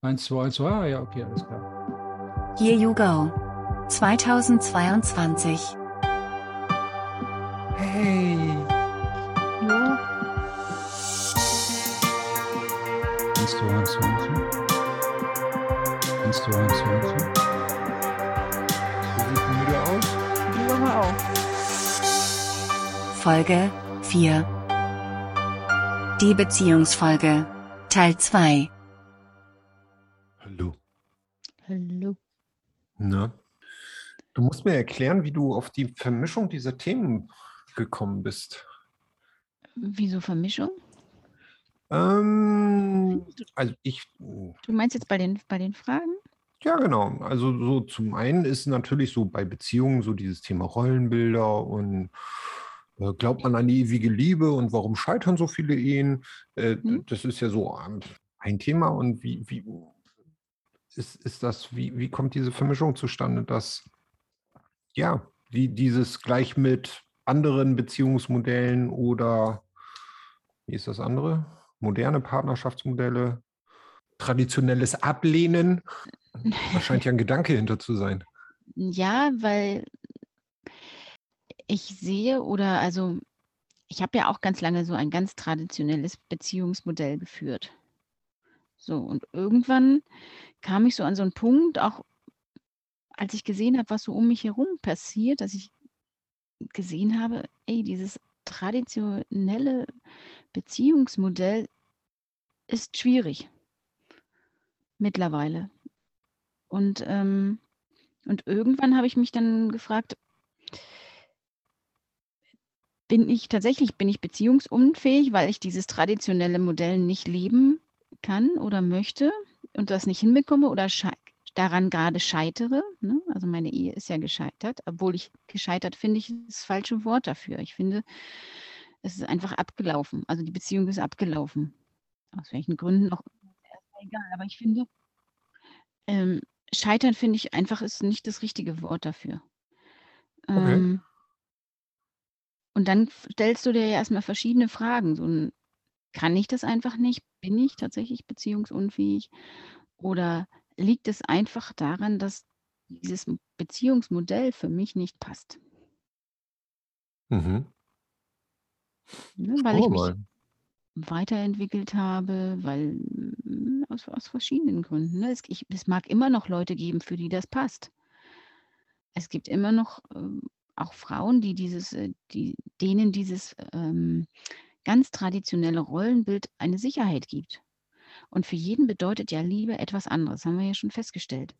1, 2, 1, 2, ah, ja, okay, alles klar. Here You Go 2022 Hey. Jo. 1, 2, 1, 2, 1, 2. 1, 2, 1, 2, 1, 2. Du siehst müde aus. Du aber auch. Folge 4 Die Beziehungsfolge Teil 2 musst mir erklären, wie du auf die Vermischung dieser Themen gekommen bist. Wieso Vermischung? Ähm, also ich, Du meinst jetzt bei den, bei den Fragen? ja genau. Also so zum einen ist natürlich so bei Beziehungen so dieses Thema Rollenbilder und äh, glaubt man an die ewige Liebe und warum scheitern so viele Ehen? Äh, Mhm. Das ist ja so ähm, ein Thema und wie, wie ist, ist das, wie, wie kommt diese Vermischung zustande, dass ja, die, dieses gleich mit anderen Beziehungsmodellen oder wie ist das andere? Moderne Partnerschaftsmodelle, traditionelles Ablehnen. Da scheint ja ein Gedanke hinter zu sein. Ja, weil ich sehe oder also ich habe ja auch ganz lange so ein ganz traditionelles Beziehungsmodell geführt. So, und irgendwann kam ich so an so einen Punkt, auch als ich gesehen habe, was so um mich herum passiert, dass ich gesehen habe, ey, dieses traditionelle Beziehungsmodell ist schwierig mittlerweile. Und, ähm, und irgendwann habe ich mich dann gefragt, bin ich tatsächlich, bin ich beziehungsunfähig, weil ich dieses traditionelle Modell nicht leben kann oder möchte und das nicht hinbekomme oder daran gerade scheitere. Ne? Also meine Ehe ist ja gescheitert, obwohl ich gescheitert finde ich das falsche Wort dafür. Ich finde, es ist einfach abgelaufen. Also die Beziehung ist abgelaufen. Aus welchen Gründen auch egal. Aber ich finde, ähm, scheitern finde ich einfach ist nicht das richtige Wort dafür. Okay. Ähm, und dann stellst du dir ja erstmal verschiedene Fragen. So ein, kann ich das einfach nicht? Bin ich tatsächlich beziehungsunfähig? Oder liegt es einfach daran, dass dieses Beziehungsmodell für mich nicht passt? Mhm. Ne? Weil ich Schauen mich mal. weiterentwickelt habe, weil mm, aus, aus verschiedenen Gründen. Ne? Es, ich, es mag immer noch Leute geben, für die das passt. Es gibt immer noch ähm, auch Frauen, die dieses, äh, die, denen dieses ähm, ganz traditionelle Rollenbild eine Sicherheit gibt. Und für jeden bedeutet ja Liebe etwas anderes, haben wir ja schon festgestellt.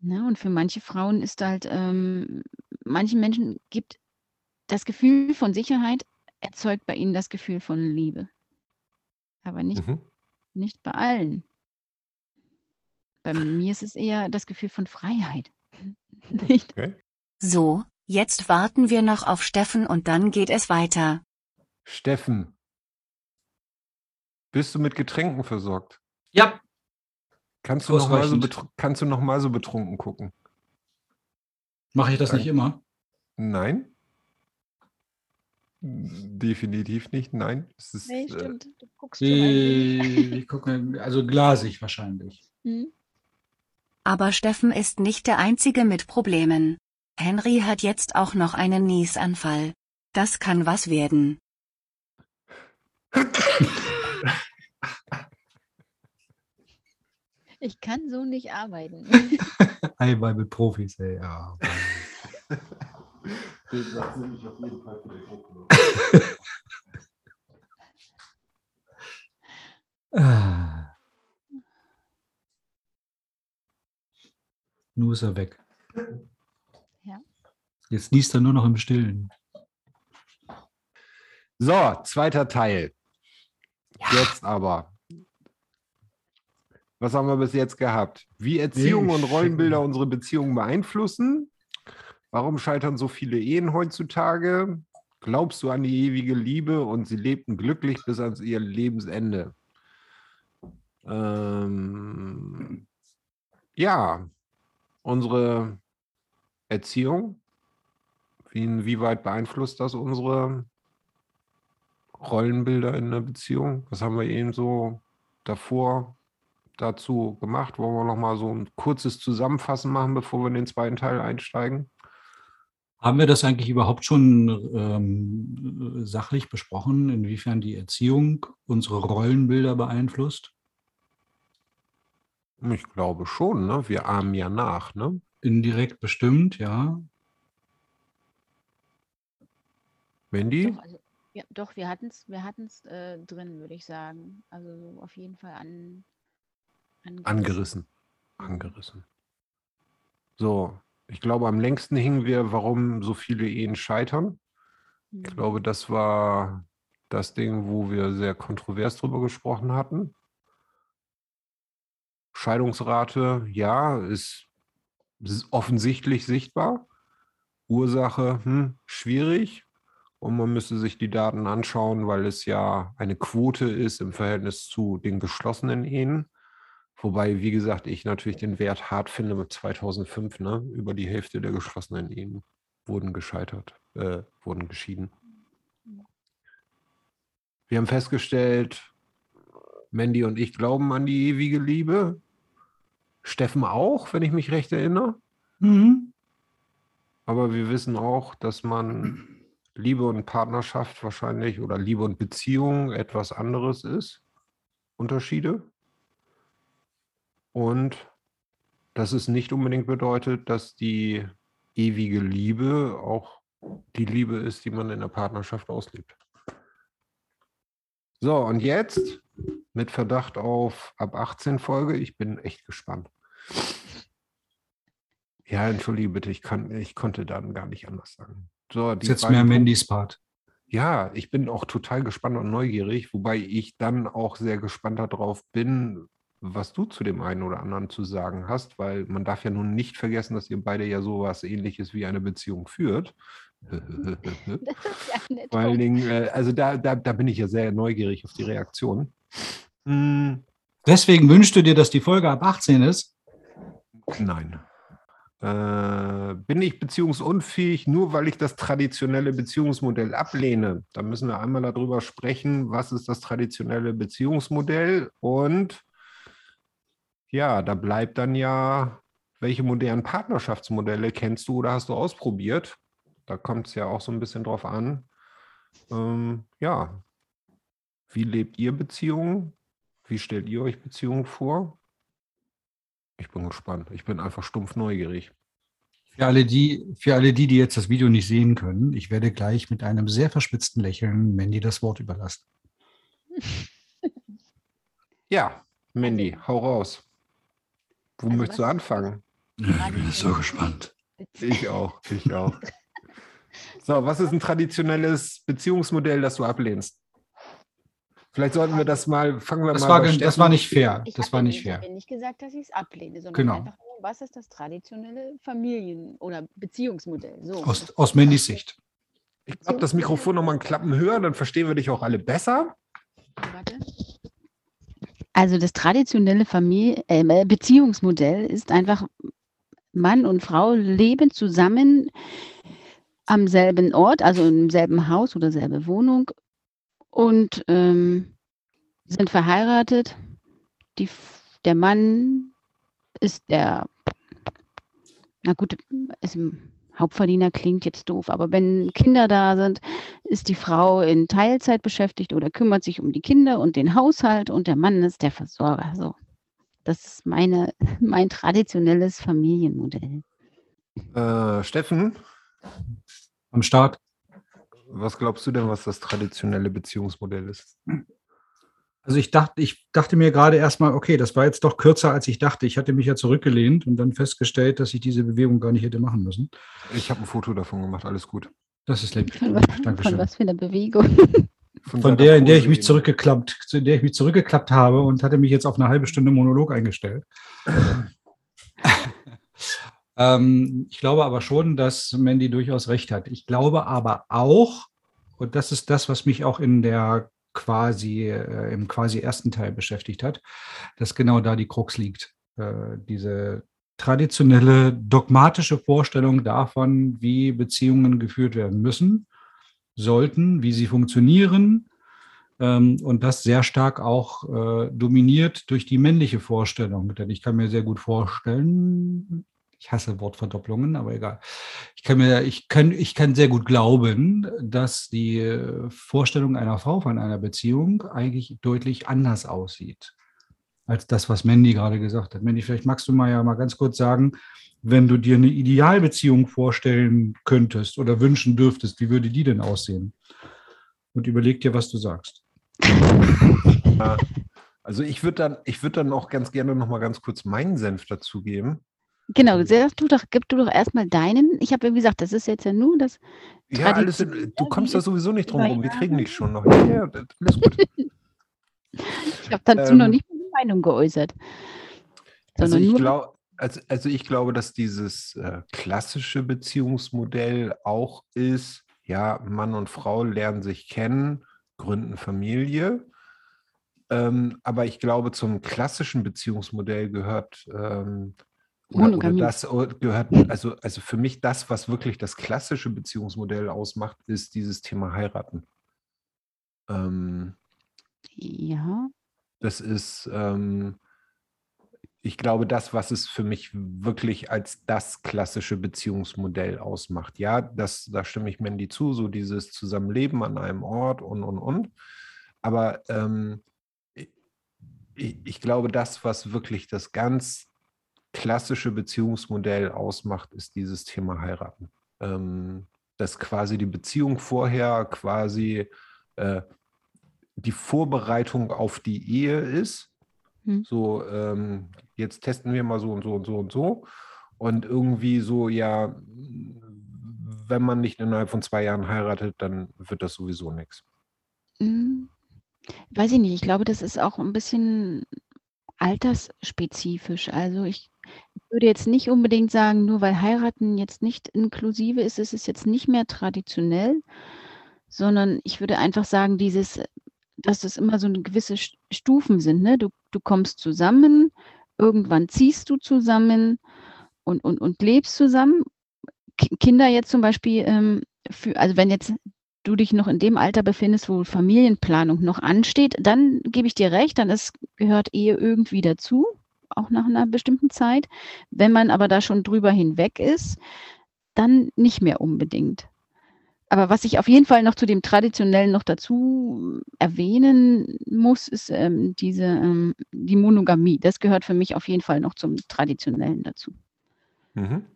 Ne? Und für manche Frauen ist halt, ähm, manchen Menschen gibt das Gefühl von Sicherheit, erzeugt bei ihnen das Gefühl von Liebe. Aber nicht, Mhm. nicht bei allen. Bei mir ist es eher das Gefühl von Freiheit. Nicht? Okay. So, jetzt warten wir noch auf Steffen und dann geht es weiter. Steffen, bist du mit Getränken versorgt? Ja, Kannst du noch mal so, kannst du noch mal so betrunken gucken? mache ich das nicht immer. Nein? Definitiv nicht, nein. Es ist, Nee, äh, stimmt. Du guckst. Ich gucke, also glasig wahrscheinlich. Hm? Aber Steffen ist nicht der Einzige mit Problemen. Henry hat jetzt auch noch einen Niesanfall. Das kann was werden. Ich kann so nicht arbeiten. Einmal mit Profis, ey, ja. Den Satz nehme ich auf jeden Fall für den Druck. Ah. Nun ist er weg. Ja. Jetzt liest er nur noch im Stillen. So, zweiter Teil. Jetzt aber. Was haben wir bis jetzt gehabt? Wie Erziehung und Rollenbilder unsere Beziehungen beeinflussen? Warum scheitern so viele Ehen heutzutage? Glaubst du an die ewige Liebe und sie lebten glücklich bis ans ihr Lebensende? Ähm, ja, unsere Erziehung. Wie, inwieweit beeinflusst das unsere Rollenbilder in der Beziehung? Was haben wir eben so davor dazu gemacht. Wollen wir noch mal so ein kurzes Zusammenfassen machen, bevor wir in den zweiten Teil einsteigen? Haben wir das eigentlich überhaupt schon ähm, sachlich besprochen, inwiefern die Erziehung unsere Rollenbilder beeinflusst? Ich glaube schon, ne? Wir ahmen ja nach, ne? Indirekt bestimmt, ja. Wendy? Doch, also, ja, doch, wir hatten es wir hatten's, äh, drin, würde ich sagen. Also so auf jeden Fall an, angerissen. Angerissen. Angerissen. So, ich glaube, am längsten hingen wir, warum so viele Ehen scheitern. Ich Mhm. glaube, das war das Ding, wo wir sehr kontrovers drüber gesprochen hatten. Scheidungsrate, ja, ist, ist offensichtlich sichtbar. Ursache, hm, schwierig. Und man müsste sich die Daten anschauen, weil es ja eine Quote ist im Verhältnis zu den geschlossenen Ehen. Wobei, wie gesagt, ich natürlich den Wert hart finde mit 2005. Ne? Über die Hälfte der geschlossenen Ehen wurden gescheitert, äh, wurden geschieden. Wir haben festgestellt, Mandy und ich glauben an die ewige Liebe. Steffen auch, wenn ich mich recht erinnere. Mhm. Aber wir wissen auch, dass man Liebe und Partnerschaft wahrscheinlich oder Liebe und Beziehung etwas anderes ist. Unterschiede. Und dass es nicht unbedingt bedeutet, dass die ewige Liebe auch die Liebe ist, die man in der Partnerschaft auslebt. So, und jetzt mit Verdacht auf ab 18 Folge. Ich bin echt gespannt. Ja, entschuldige bitte, ich, kann, ich konnte dann gar nicht anders sagen. So, die ist jetzt mehr Mandys Part. ja, ich bin auch total gespannt und neugierig, wobei ich dann auch sehr gespannt darauf bin, was du zu dem einen oder anderen zu sagen hast, weil man darf ja nun nicht vergessen, dass ihr beide ja sowas ähnliches wie eine Beziehung führt. Ja. Vor allen Dingen, äh, also da, da, da bin ich ja sehr neugierig auf die Reaktion. Hm, Deswegen wünschst du dir, dass die Folge ab 18 ist? nein. Äh, bin ich beziehungsunfähig, nur weil ich das traditionelle Beziehungsmodell ablehne? Da müssen wir einmal darüber sprechen, was ist das traditionelle Beziehungsmodell und ja, da bleibt dann ja, welche modernen Partnerschaftsmodelle kennst du oder hast du ausprobiert? Da kommt es ja auch so ein bisschen drauf an. Ähm, ja, wie lebt ihr Beziehungen? Wie stellt ihr euch Beziehungen vor? Ich bin gespannt. Ich bin einfach stumpf neugierig. Für alle, die, für alle die, die jetzt das Video nicht sehen können, ich werde gleich mit einem sehr verspitzten Lächeln Mandy das Wort überlassen. Ja, Mandy, hau raus. Wo Also möchtest du anfangen? ich bin so gespannt. Ich auch, ich auch. So, was ist ein traditionelles Beziehungsmodell, das du ablehnst? Vielleicht sollten wir das mal, fangen wir Das mal war, das war nicht fair. Ich Das war nicht Ich fair. habe nicht gesagt, dass ich es ablehne, sondern Genau. einfach nur, was ist das traditionelle Familien- oder Beziehungsmodell? So. Aus, aus Mandys Sicht. Ich glaube, das Mikrofon nochmal einen Klappen höher, dann verstehen wir dich auch alle besser. Warte. Also das traditionelle Familie, äh, Beziehungsmodell ist einfach, Mann und Frau leben zusammen am selben Ort, also im selben Haus oder selbe Wohnung und ähm, sind verheiratet. Die, der Mann ist der, na gut, ist ein Hauptverdiener klingt jetzt doof, aber wenn Kinder da sind, ist die Frau in Teilzeit beschäftigt oder kümmert sich um die Kinder und den Haushalt und der Mann ist der Versorger. So. Das ist meine, mein traditionelles Familienmodell. Äh, Steffen, Am Start. was glaubst du denn, was das traditionelle Beziehungsmodell ist? Also ich dachte, ich dachte mir gerade erstmal, okay, das war jetzt doch kürzer, als ich dachte. Ich hatte mich ja zurückgelehnt und dann festgestellt, dass ich diese Bewegung gar nicht hätte machen müssen. Ich habe ein Foto davon gemacht, alles gut. Das ist lieb. Von was, von Dankeschön. was für einer Bewegung? Von deiner der, in der ich mich zurückgeklappt, in der ich mich zurückgeklappt habe und hatte mich jetzt auf eine halbe Stunde Monolog eingestellt. ähm, ich glaube aber schon, dass Mandy durchaus recht hat. Ich glaube aber auch, und das ist das, was mich auch in der quasi, äh, im quasi ersten Teil beschäftigt hat, dass genau da die Krux liegt. Äh, diese traditionelle dogmatische Vorstellung davon, wie Beziehungen geführt werden müssen, sollten, wie sie funktionieren, Ähm, und das sehr stark auch äh, dominiert durch die männliche Vorstellung. Denn ich kann mir sehr gut vorstellen, ich hasse Wortverdopplungen, aber egal. Ich kann mir, ich kann, ich kann sehr gut glauben, dass die Vorstellung einer Frau von einer Beziehung eigentlich deutlich anders aussieht als das, was Mandy gerade gesagt hat. Mandy, vielleicht magst du mal ja mal ganz kurz sagen, wenn du dir eine Idealbeziehung vorstellen könntest oder wünschen dürftest, wie würde die denn aussehen? Und überleg dir, was du sagst. Also ich würde dann, ich würde dann auch ganz gerne noch mal ganz kurz meinen Senf dazugeben. Genau, sag du doch, gib du doch erstmal deinen. Ich habe ja gesagt, das ist jetzt ja nur das. Ja, alles, du kommst da sowieso nicht drum rum. Wir kriegen dich schon noch. Ja, alles gut. Ich habe dazu ähm, noch nicht meine Meinung geäußert. Also ich, glaub, also, also ich glaube, dass dieses äh, klassische Beziehungsmodell auch ist, ja, Mann und Frau lernen sich kennen, gründen Familie. Ähm, aber ich glaube, zum klassischen Beziehungsmodell gehört ähm, oder, oder, das gehört, also, also für mich das, was wirklich das klassische Beziehungsmodell ausmacht, ist dieses Thema heiraten. Ähm, ja. Das ist, ähm, ich glaube, das, was es für mich wirklich als das klassische Beziehungsmodell ausmacht. Ja, das, da stimme ich Mandy zu, so dieses Zusammenleben an einem Ort und, und, und. Aber ähm, ich, ich glaube, das, was wirklich das ganz klassische Beziehungsmodell ausmacht, ist dieses Thema heiraten. Ähm, dass quasi die Beziehung vorher quasi äh, die Vorbereitung auf die Ehe ist. Hm. So, ähm, jetzt testen wir mal so und so und so und so. Und irgendwie so, ja, wenn man nicht innerhalb von zwei Jahren heiratet, dann wird das sowieso nichts. Hm. Weiß ich nicht. Ich glaube, das ist auch ein bisschen altersspezifisch. Also ich würde jetzt nicht unbedingt sagen, nur weil heiraten jetzt nicht inklusive ist, ist es jetzt nicht mehr traditionell, sondern ich würde einfach sagen, dieses dass das immer so eine gewisse Stufen sind, ne? Du du kommst zusammen, irgendwann ziehst du zusammen und und und lebst zusammen. Kinder jetzt zum Beispiel, ähm, für also, wenn jetzt du dich noch in dem Alter befindest, wo Familienplanung noch ansteht, dann gebe ich dir recht, dann ist gehört Ehe irgendwie dazu, auch nach einer bestimmten Zeit. Wenn man aber da schon drüber hinweg ist, dann nicht mehr unbedingt. Aber was ich auf jeden Fall noch zu dem Traditionellen noch dazu erwähnen muss, ist ähm, diese, ähm, die Monogamie. Das gehört für mich auf jeden Fall noch zum Traditionellen dazu. Mhm.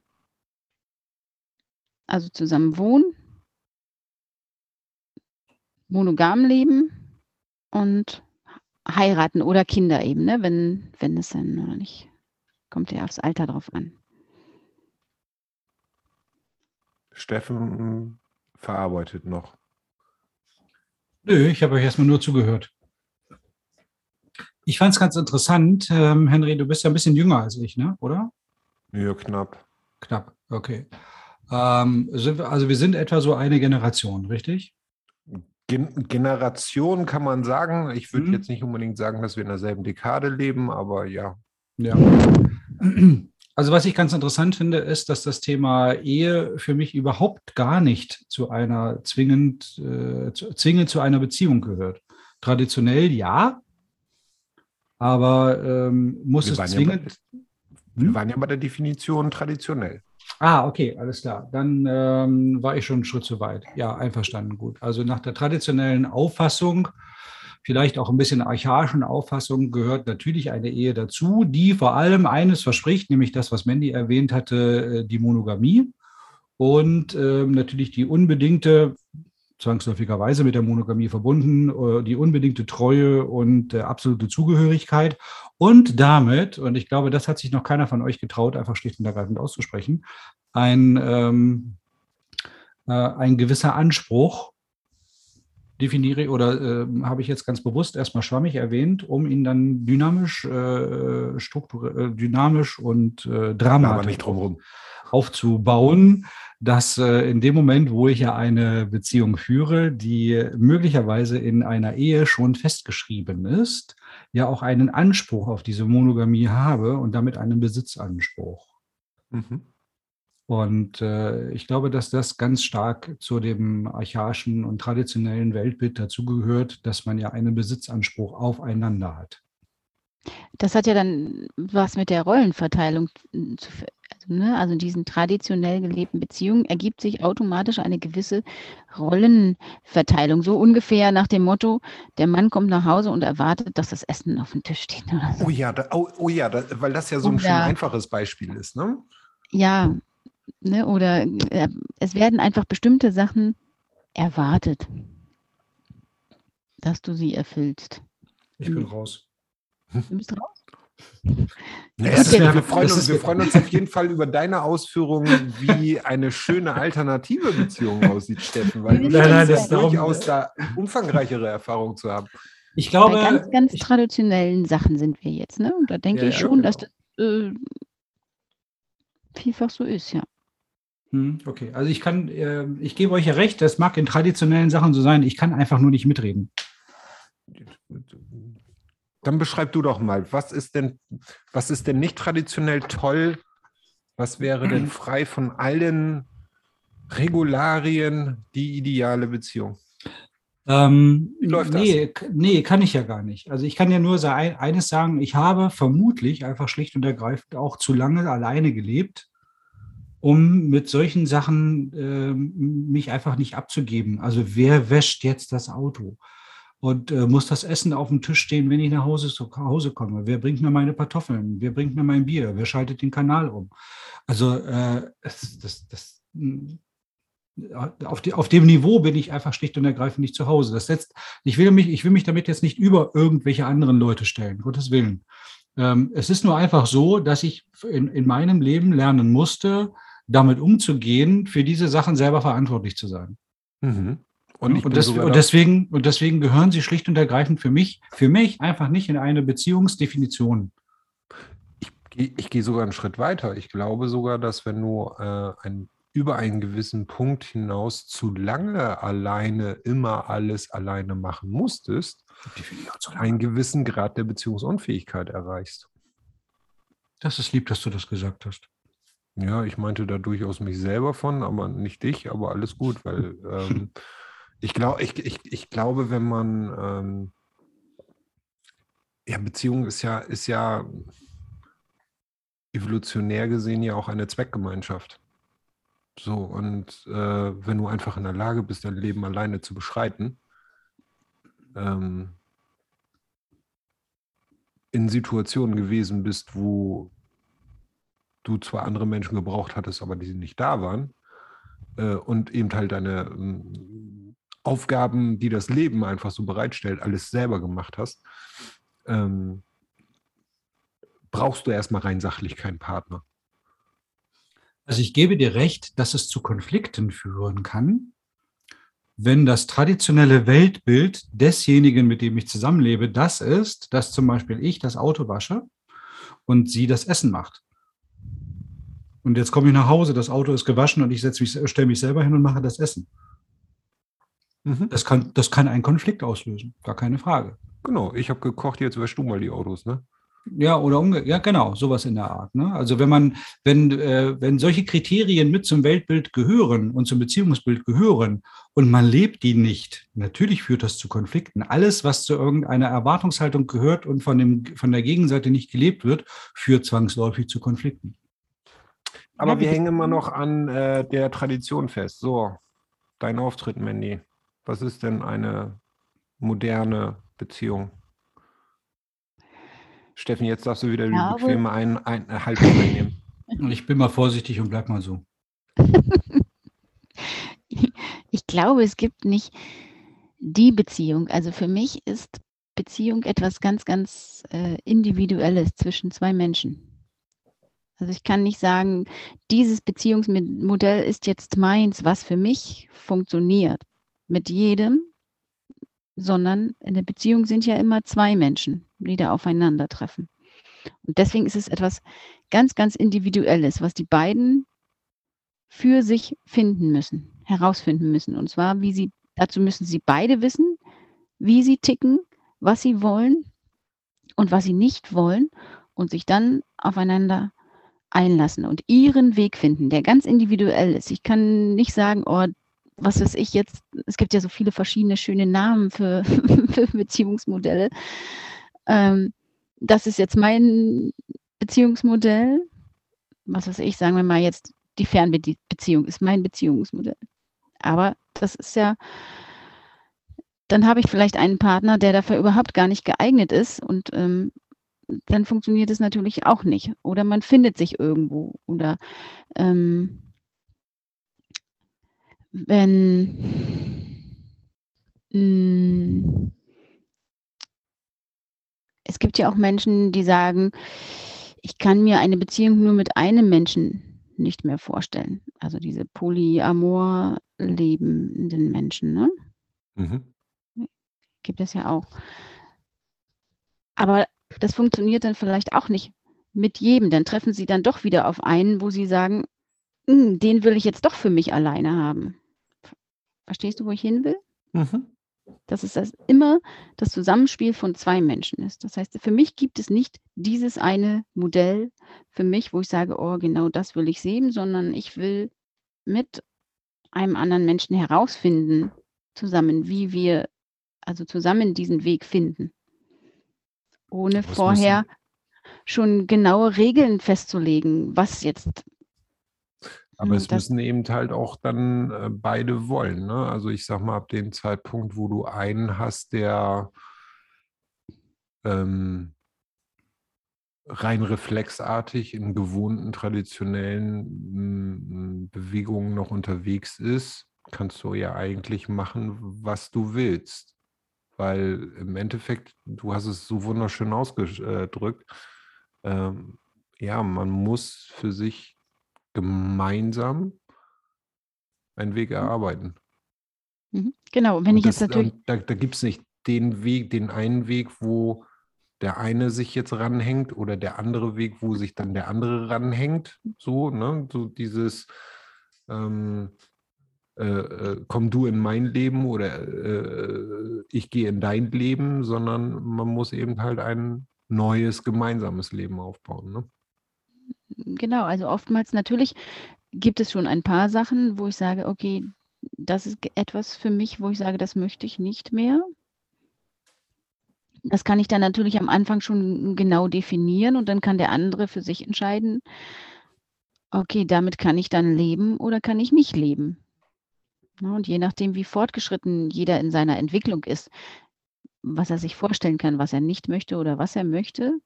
Also zusammen wohnen, monogam leben und heiraten oder Kinder eben, ne? wenn, wenn es dann oder nicht. Kommt ja aufs Alter drauf an. Steffen verarbeitet noch. Nö, ich habe euch erstmal nur zugehört. Ich fand es ganz interessant, ähm, Henry, du bist ja ein bisschen jünger als ich, ne? oder? Ja, knapp. Knapp, okay. Ähm, also wir sind etwa so eine Generation, richtig? Gen Generation kann man sagen. Ich würde hm. jetzt nicht unbedingt sagen, dass wir in derselben Dekade leben, aber ja. Ja. Also was ich ganz interessant finde, ist, dass das Thema Ehe für mich überhaupt gar nicht zu einer zwingend, äh, zwingend zu einer Beziehung gehört. Traditionell ja, aber ähm, muss wir es zwingend. Ja bei, wir hm? waren ja bei der Definition traditionell. Ah, okay, alles klar. Dann ähm, war ich schon einen Schritt zu weit. Ja, einverstanden, gut. Also nach der traditionellen Auffassung vielleicht auch ein bisschen archaischen Auffassung gehört natürlich eine Ehe dazu, die vor allem eines verspricht, nämlich das, was Mandy erwähnt hatte, äh, die Monogamie und äh, natürlich die unbedingte, zwangsläufigerweise mit der Monogamie verbunden, äh, die unbedingte Treue und äh, absolute Zugehörigkeit und damit, und ich glaube, das hat sich noch keiner von euch getraut, einfach schlicht und ergreifend auszusprechen, ein, ähm, äh, ein gewisser Anspruch definiere oder äh, habe ich jetzt ganz bewusst erstmal schwammig erwähnt, um ihn dann dynamisch, äh, struktur, äh, dynamisch und äh, dramatisch aufzubauen, dass äh, in dem Moment, wo ich ja eine Beziehung führe, die möglicherweise in einer Ehe schon festgeschrieben ist, ja auch einen Anspruch auf diese Monogamie habe und damit einen Besitzanspruch. Mhm. Und äh, ich glaube, dass das ganz stark zu dem archaischen und traditionellen Weltbild dazugehört, dass man ja einen Besitzanspruch aufeinander hat. Das hat ja dann was mit der Rollenverteilung zu also, ne, also in diesen traditionell gelebten Beziehungen ergibt sich automatisch eine gewisse Rollenverteilung. So ungefähr nach dem Motto, der Mann kommt nach Hause und erwartet, dass das Essen auf dem Tisch steht. So. Oh ja, da, oh, oh, ja da, weil das ja so ein schön einfaches Beispiel ist. Ne? Ja, ne, oder äh, es werden einfach bestimmte Sachen erwartet, dass du sie erfüllst. Ich bin raus. Du bist raus? Naja, das, wir, freuen uns, wir freuen uns auf jeden Fall über deine Ausführungen, wie eine schöne alternative Beziehung aussieht, Steffen, weil du nein, nein, das durchaus da umfangreichere Erfahrungen zu haben. Ich glaube, Bei ganz, ganz traditionellen Sachen sind wir jetzt, ne? Und da denke ja, ich schon, ja, genau. dass das äh, vielfach so ist, ja. Hm, okay, also ich kann, äh, ich gebe euch ja recht, das mag in traditionellen Sachen so sein, ich kann einfach nur nicht mitreden. Dann beschreib du doch mal, was ist denn, was ist denn nicht traditionell toll? Was wäre denn frei von allen Regularien die ideale Beziehung? Ähm, läuft nee, das? Nee, kann ich ja gar nicht. Also ich kann ja nur eines sagen, ich habe vermutlich einfach schlicht und ergreifend auch zu lange alleine gelebt, um mit solchen Sachen äh, mich einfach nicht abzugeben. Also wer wäscht jetzt das Auto? Und äh, muss das Essen auf dem Tisch stehen, wenn ich nach Hause, zu Hause komme? Wer bringt mir meine Kartoffeln? Wer bringt mir mein Bier? Wer schaltet den Kanal um? Also äh, das, das, das, auf, die, auf, dem Niveau bin ich einfach schlicht und ergreifend nicht zu Hause. Das setzt, ich, will mich, ich will mich damit jetzt nicht über irgendwelche anderen Leute stellen, Gottes Willen. Ähm, es ist nur einfach so, dass ich in, in meinem Leben lernen musste, damit umzugehen, für diese Sachen selber verantwortlich zu sein. Mhm. Und, und, das, und, deswegen, und deswegen gehören sie schlicht und ergreifend für mich, für mich einfach nicht in eine Beziehungsdefinition. Ich, ich gehe sogar einen Schritt weiter. Ich glaube sogar, dass wenn du äh, ein, über einen gewissen Punkt hinaus zu lange alleine immer alles alleine machen musstest, einen gewissen Grad der Beziehungsunfähigkeit erreichst. Das ist lieb, dass du das gesagt hast. Ja, ich meinte da durchaus mich selber von, aber nicht dich, aber alles gut, weil ähm, Ich, glaub, ich, ich, ich glaube, wenn man, ähm, ja, Beziehung ist ja, ist ja evolutionär gesehen ja auch eine Zweckgemeinschaft. So, und äh, wenn du einfach in der Lage bist, dein Leben alleine zu beschreiten, ähm, in Situationen gewesen bist, wo du zwar andere Menschen gebraucht hattest, aber die nicht da waren, äh, und eben halt deine ähm, Aufgaben, die das Leben einfach so bereitstellt, alles selber gemacht hast, ähm, brauchst du erstmal rein sachlich keinen Partner. Also ich gebe dir recht, dass es zu Konflikten führen kann, wenn das traditionelle Weltbild desjenigen, mit dem ich zusammenlebe, das ist, dass zum Beispiel ich das Auto wasche und sie das Essen macht. Und jetzt komme ich nach Hause, das Auto ist gewaschen und ich stelle mich selber hin und mache das Essen. Mhm. Das, kann, das kann einen Konflikt auslösen, gar keine Frage. Genau, ich habe gekocht, jetzt wäschst du mal die Autos, ne? Ja, oder umge ja, genau, sowas in der Art. Ne? Also wenn man, wenn, äh, wenn solche Kriterien mit zum Weltbild gehören und zum Beziehungsbild gehören und man lebt die nicht, natürlich führt das zu Konflikten. Alles, was zu irgendeiner Erwartungshaltung gehört und von, dem, von der Gegenseite nicht gelebt wird, führt zwangsläufig zu Konflikten. Aber wir hängen immer noch an äh, der Tradition fest. So, dein Auftritt, Mandy. Was ist denn eine moderne Beziehung? Steffen, jetzt darfst du wieder die ja, bequeme ein, ein, äh, Haltung einnehmen. Ich bin mal vorsichtig und bleib mal so. ich glaube, es gibt nicht die Beziehung. Also für mich ist Beziehung etwas ganz, ganz äh, Individuelles zwischen zwei Menschen. Also ich kann nicht sagen, dieses Beziehungsmodell ist jetzt meins, was für mich funktioniert mit jedem, sondern in der Beziehung sind ja immer zwei Menschen, die da aufeinandertreffen. Und deswegen ist es etwas ganz, ganz Individuelles, was die beiden für sich finden müssen, herausfinden müssen. Und zwar, wie sie, dazu müssen sie beide wissen, wie sie ticken, was sie wollen und was sie nicht wollen und sich dann aufeinander einlassen und ihren Weg finden, der ganz individuell ist. Ich kann nicht sagen, oh, was weiß ich jetzt, es gibt ja so viele verschiedene schöne Namen für, für Beziehungsmodelle. Ähm, das ist jetzt mein Beziehungsmodell. Was weiß ich, sagen wir mal jetzt, die Fernbeziehung ist mein Beziehungsmodell. Aber das ist ja, dann habe ich vielleicht einen Partner, der dafür überhaupt gar nicht geeignet ist und ähm, dann funktioniert es natürlich auch nicht. Oder man findet sich irgendwo. Oder ähm, wenn mh, hm, es gibt ja auch Menschen, die sagen, ich kann mir eine Beziehung nur mit einem Menschen nicht mehr vorstellen. Also diese Polyamor lebenden Menschen, ne? Mhm. Gibt es ja auch. Aber das funktioniert dann vielleicht auch nicht mit jedem. Dann treffen sie dann doch wieder auf einen, wo sie sagen, hm, den will ich jetzt doch für mich alleine haben. Verstehst du, wo ich hin will? Mhm. Dass es das immer das Zusammenspiel von zwei Menschen ist. Das heißt, für mich gibt es nicht dieses eine Modell für mich, wo ich sage, oh, genau das will ich sehen, sondern ich will mit einem anderen Menschen herausfinden, zusammen, wie wir also zusammen diesen Weg finden ohne das vorher schon genaue Regeln festzulegen, was jetzt. Aber es müssen eben halt auch dann äh, beide wollen. Ne? Also ich sag mal, ab dem Zeitpunkt, wo du einen hast, der ähm, rein reflexartig in gewohnten traditionellen Bewegungen noch unterwegs ist, kannst du ja eigentlich machen, was du willst weil im Endeffekt, du hast es so wunderschön ausgedrückt, ähm, ja, man muss für sich gemeinsam einen Weg mhm. erarbeiten. Mhm. Genau, wenn ich das, jetzt natürlich. Da, da gibt es nicht den Weg, den einen Weg, wo der eine sich jetzt ranhängt oder der andere Weg, wo sich dann der andere ranhängt. So, ne? So dieses, ähm, äh, äh, komm du in mein Leben oder äh, ich gehe in dein Leben, sondern man muss eben halt ein neues gemeinsames Leben aufbauen. Ne? Genau, also oftmals natürlich gibt es schon ein paar Sachen, wo ich sage, okay, das ist etwas für mich, wo ich sage, das möchte ich nicht mehr. Das kann ich dann natürlich am Anfang schon genau definieren und dann kann der andere für sich entscheiden, okay, damit kann ich dann leben oder kann ich nicht leben. Ne, und je nachdem, wie fortgeschritten jeder in seiner Entwicklung ist, was er sich vorstellen kann, was er nicht möchte oder was er möchte,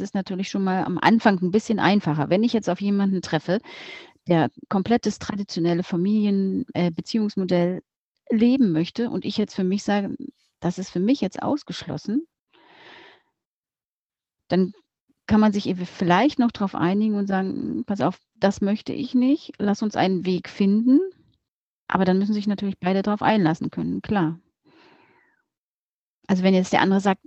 ist natürlich schon mal am Anfang ein bisschen einfacher. Wenn ich jetzt auf jemanden treffe, der komplettes traditionelle Familienbeziehungsmodell äh, leben möchte und ich jetzt für mich sage, das ist für mich jetzt ausgeschlossen, dann kann man sich vielleicht noch darauf einigen und sagen, pass auf, das möchte ich nicht, lass uns einen Weg finden, aber dann müssen sich natürlich beide darauf einlassen können, klar. Also wenn jetzt der andere sagt,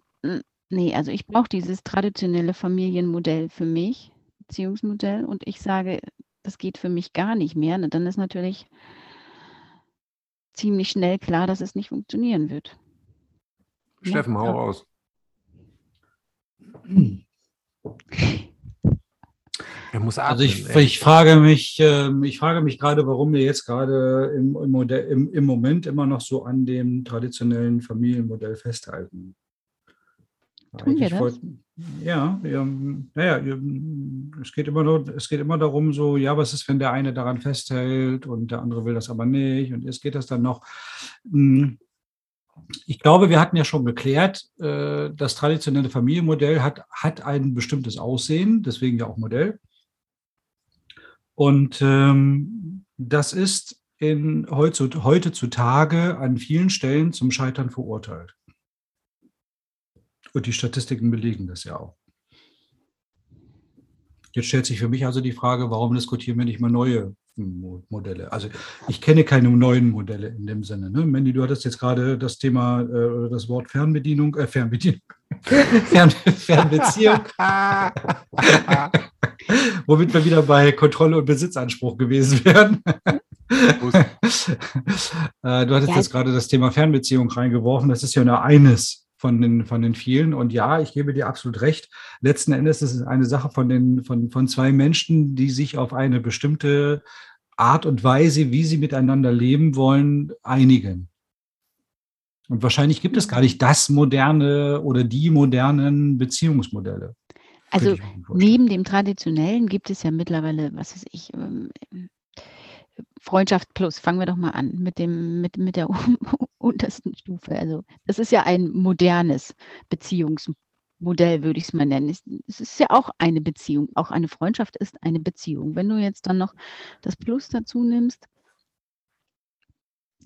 nee, also ich brauche dieses traditionelle Familienmodell für mich, Beziehungsmodell, und ich sage, das geht für mich gar nicht mehr, ne, dann ist natürlich ziemlich schnell klar, dass es nicht funktionieren wird. Steffen, ja, hau raus. Er muss atmen, also ich, ich, frage mich, äh, ich frage mich gerade, warum wir jetzt gerade im, im, Modell, im, im Moment immer noch so an dem traditionellen Familienmodell festhalten. Tun wir das? Wollt, ja, ja, naja, es geht immer nur, es geht immer darum, so, ja, was ist, wenn der eine daran festhält und der andere will das aber nicht und jetzt geht das dann noch. Hm, ich glaube, wir hatten ja schon geklärt, äh, das traditionelle Familienmodell hat, hat ein bestimmtes Aussehen, deswegen ja auch Modell. Und ähm, das ist in, heutzutage an vielen Stellen zum Scheitern verurteilt. Und die Statistiken belegen das ja auch. Jetzt stellt sich für mich also die Frage, warum diskutieren wir nicht mal neue Modelle? Also ich kenne keine neuen Modelle in dem Sinne. Ne? Mandy, du hattest jetzt gerade das Thema äh, das Wort Fernbedienung, äh, Fernbedienung, Fern, Fernbeziehung. Womit wir wieder bei Kontrolle und Besitzanspruch gewesen wären. Äh, du hattest ja. jetzt gerade das Thema Fernbeziehung reingeworfen. Das ist ja nur eines von den, von den vielen. Und ja, ich gebe dir absolut recht. Letzten Endes ist es eine Sache von, den, von, von zwei Menschen, die sich auf eine bestimmte Art und Weise, wie sie miteinander leben wollen, einigen. Und wahrscheinlich gibt es gar nicht das moderne oder die modernen Beziehungsmodelle. Also neben dem traditionellen gibt es ja mittlerweile, was weiß ich, ähm, Freundschaft plus. Fangen wir doch mal an mit dem mit, mit der untersten Stufe. Also das ist ja ein modernes Beziehungsmodell, würde ich es mal nennen. Es, ist ja auch eine Beziehung. Auch eine Freundschaft ist eine Beziehung. Wenn du jetzt dann noch das Plus dazu nimmst,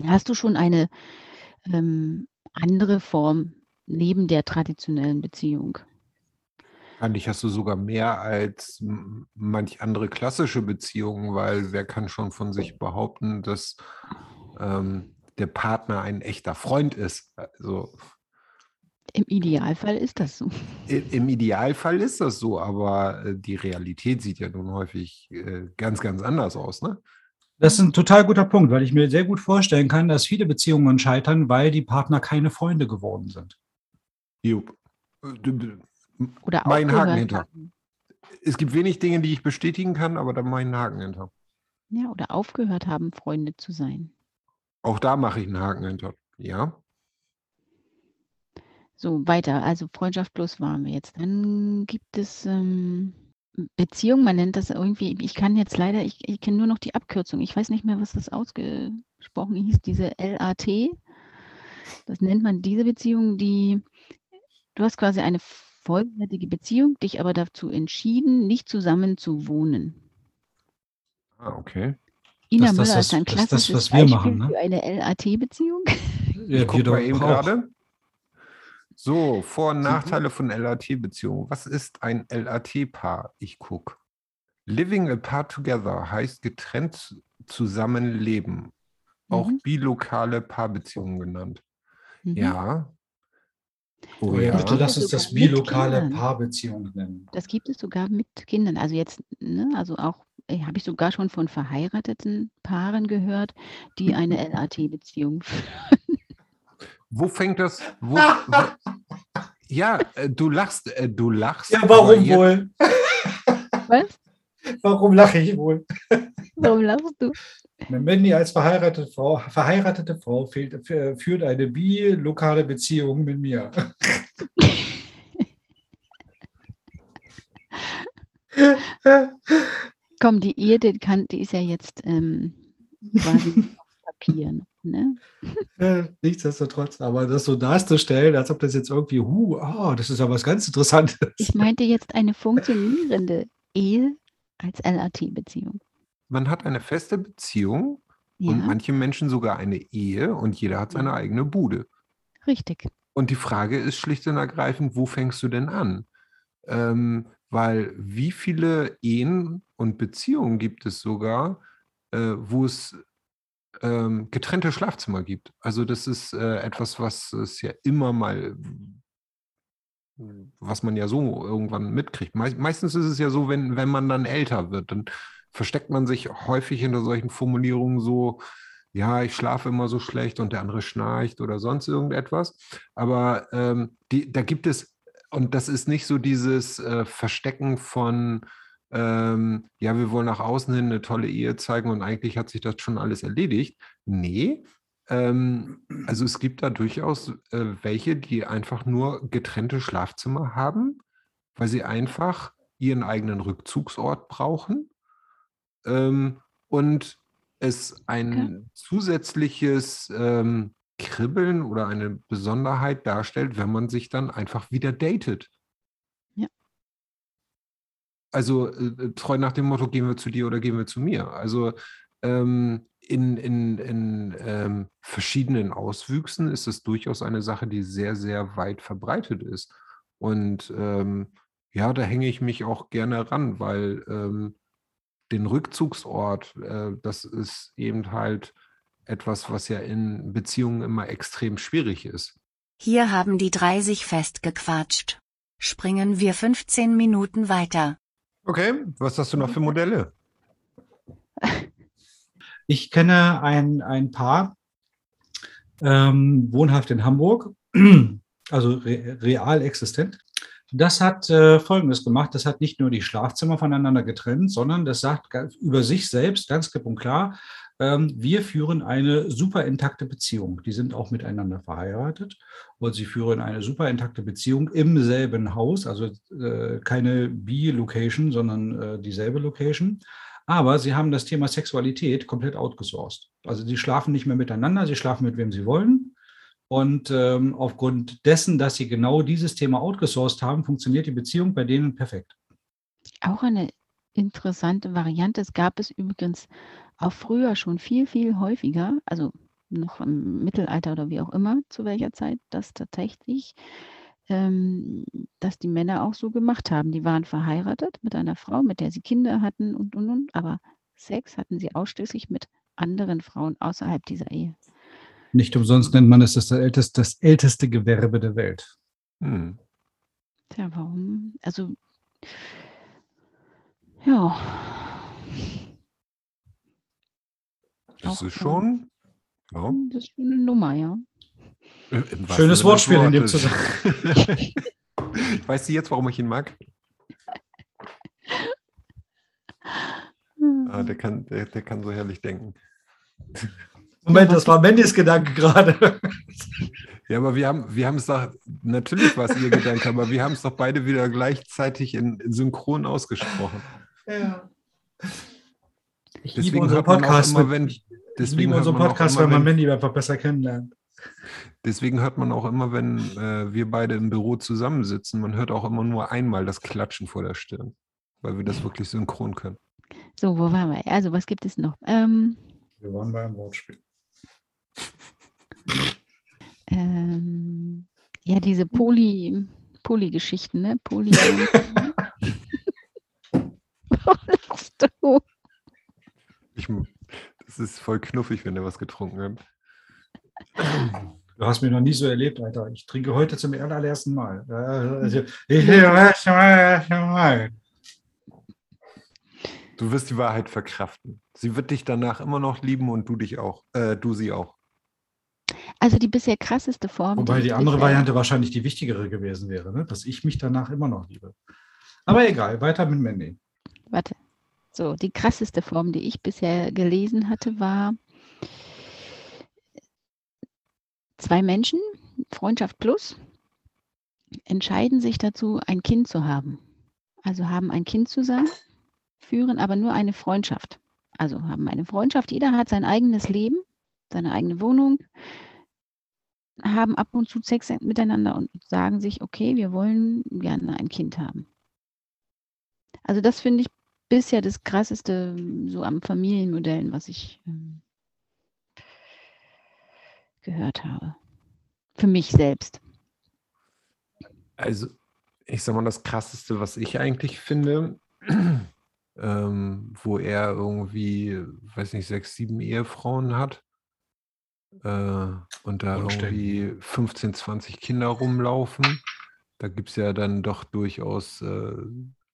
hast du schon eine ähm, andere Form neben der traditionellen Beziehung. Eigentlich hast du sogar mehr als manch andere klassische Beziehungen, weil wer kann schon von sich behaupten, dass ähm, der Partner ein echter Freund ist? Also, Im Idealfall ist das so. Im Idealfall ist das so, aber äh, die Realität sieht ja nun häufig äh, ganz, ganz anders aus, ne? Das ist ein total guter Punkt, weil ich mir sehr gut vorstellen kann, dass viele Beziehungen scheitern, weil die Partner keine Freunde geworden sind. Jupp. Oder mein Haken hinter. Haben. Es gibt wenig Dinge, die ich bestätigen kann, aber da meinen Haken hinter. Ja, oder aufgehört haben, Freunde zu sein. Auch da mache ich einen Haken hinter. Ja. So, weiter. Also Freundschaft plus waren wir jetzt. Dann gibt es ähm, Beziehung, man nennt das irgendwie, ich kann jetzt leider, ich, ich kenne nur noch die Abkürzung. Ich weiß nicht mehr, was das ausgesprochen hieß, diese LAT. Das nennt man diese Beziehung, die, du hast quasi eine vollwertige Beziehung, dich aber dazu entschieden, nicht zusammen zu wohnen. Ah, okay. Ina das, Müller das, ist ein klassisches das, was wir Beispiel machen, ne? für eine LAT-Beziehung. Ja, ich gucke mal eben gerade. So, Vor- und Nachteile von LAT-Beziehungen. Was ist ein LAT-Paar? Ich gucke. Living apart together heißt getrennt zusammenleben. Auch mhm. bilokale Paarbeziehungen genannt. Mhm. Ja, Oh ja. Bitte lass uns das bilokale Paarbeziehung nennen. Das gibt es sogar mit Kindern. Also jetzt, ne, also auch äh, habe ich sogar schon von verheirateten Paaren gehört, die eine LAT-Beziehung führen. Wo fängt das? Wo, wo, ja, äh, du lachst, äh, du lachst. Ja, warum wohl? Was? Warum lache ich wohl? Warum lachst du? Mandy als verheiratete Frau, verheiratete Frau führt eine bilokale Beziehung mit mir. Komm, die Ehe, die, kann, die ist ja jetzt ähm, quasi Papier. Ne? nichtsdestotrotz, aber das so darzustellen, als ob das jetzt irgendwie, huh, oh, das ist ja was ganz Interessantes. Ich meinte jetzt eine funktionierende Ehe als LAT-Beziehung man hat eine feste Beziehung ja. und manche Menschen sogar eine Ehe und jeder hat seine eigene Bude. Richtig. Und die Frage ist schlicht und ergreifend, wo fängst du denn an? Ähm, weil wie viele Ehen und Beziehungen gibt es sogar, äh, wo es ähm, getrennte Schlafzimmer gibt? Also das ist äh, etwas, was es ja immer mal was man ja so irgendwann mitkriegt. meistens ist es ja so, wenn, wenn man dann älter wird, dann versteckt man sich häufig hinter solchen Formulierungen so, ja, ich schlafe immer so schlecht und der andere schnarcht oder sonst irgendetwas. Aber ähm, die, da gibt es, und das ist nicht so dieses äh, Verstecken von, ähm, ja, wir wollen nach außen hin eine tolle Ehe zeigen und eigentlich hat sich das schon alles erledigt. Nee, ähm, also es gibt da durchaus äh, welche, die einfach nur getrennte Schlafzimmer haben, weil sie einfach ihren eigenen Rückzugsort brauchen ähm, und es ein okay. zusätzliches ähm, Kribbeln oder eine Besonderheit darstellt, wenn man sich dann einfach wieder datet. Ja. Also äh, treu nach dem Motto, gehen wir zu dir oder gehen wir zu mir. Also ähm, in, in, in ähm, verschiedenen Auswüchsen ist es durchaus eine Sache, die sehr, sehr weit verbreitet ist. Und ähm, ja, da hänge ich mich auch gerne ran, weil ähm, den Rückzugsort, äh, das ist eben halt etwas, was ja in Beziehungen immer extrem schwierig ist. Hier haben die drei sich festgequatscht. Springen wir 15 Minuten weiter. Okay, was hast du noch für Modelle? Ich kenne ein, ein Paar, ähm, wohnhaft in Hamburg. also re real existent. Das hat äh, Folgendes gemacht. Das hat nicht nur die Schlafzimmer voneinander getrennt, sondern das sagt über sich selbst ganz klipp und klar, ähm, wir führen eine super intakte Beziehung. Die sind auch miteinander verheiratet und sie führen eine super intakte Beziehung im selben Haus, also äh, keine B-Location, sondern äh, dieselbe Location. Aber sie haben das Thema Sexualität komplett outgesourced. Also sie schlafen nicht mehr miteinander, sie schlafen mit wem sie wollen. Und ähm, aufgrund dessen, dass sie genau dieses Thema outgesourced haben, funktioniert die Beziehung bei denen perfekt. Auch eine interessante Variante. Es gab es übrigens auch früher schon viel, viel häufiger, also noch im Mittelalter oder wie auch immer, zu welcher Zeit, dass tatsächlich, ähm, dass die Männer auch so gemacht haben. Die waren verheiratet mit einer Frau, mit der sie Kinder hatten und, und, und, aber Sex hatten sie ausschließlich mit anderen Frauen außerhalb dieser Ehe. Nicht umsonst nennt man es das älteste, das älteste Gewerbe der Welt. Hm. Tja, warum? Also, ja. Das ist schon. Ja. Das ist schon eine Nummer, ja. Äh, Schönes Wortspiel in dem Zusammenhang. weißt du jetzt, warum ich ihn mag? Ah, der, kann, der, der kann so herrlich denken. Moment, das war Mandys Gedanke gerade. Ja, aber wir haben, wir haben es doch, natürlich war es ihr Gedanke, aber wir haben es doch beide wieder gleichzeitig in, in synchron ausgesprochen. Ja. Ich deswegen liebe Podcast, immer, wenn, deswegen liebe Podcast, immer, weil man Mandy einfach besser kennenlernt. Deswegen hört man auch immer, wenn äh, wir beide im Büro zusammensitzen, man hört auch immer nur einmal das Klatschen vor der Stirn, weil wir das wirklich synchron können. So, wo waren wir? Also, was gibt es noch? Ähm, wir waren beim Wortspiel. Ähm, ja, diese Poly, Poly-Geschichten, ne? Poly. Warum lachst du? Ich, das ist voll knuffig, wenn er was getrunken hat. Du hast mich noch nie so erlebt, Alter. Ich trinke heute zum allerersten Mal. Also, ich Du wirst die Wahrheit verkraften. Sie wird dich danach immer noch lieben und du dich auch, äh, du sie auch. Also die bisher krasseste Form. Wobei die, andere Variante wahrscheinlich die wichtigere gewesen wäre, ne? dass ich mich danach immer noch liebe. Aber egal, weiter mit Mandy. Warte. So, die krasseste Form, die ich bisher gelesen hatte, war zwei Menschen, Freundschaft plus, entscheiden sich dazu, ein Kind zu haben. Also haben ein Kind zusammen, führen aber nur eine Freundschaft also haben eine Freundschaft, jeder hat sein eigenes Leben, seine eigene Wohnung, haben ab und zu Sex miteinander und sagen sich, okay, wir wollen gerne ein Kind haben. Also das finde ich bisher das krasseste so am Familienmodellen, was ich ähm, gehört habe. Für mich selbst. Also, ich sag mal, das krasseste, was ich eigentlich finde, ähm, wo er irgendwie, weiß nicht, sechs, sieben Ehefrauen hat äh, und da irgendwie 15, 20 Kinder rumlaufen. Da gibt es ja dann doch durchaus äh,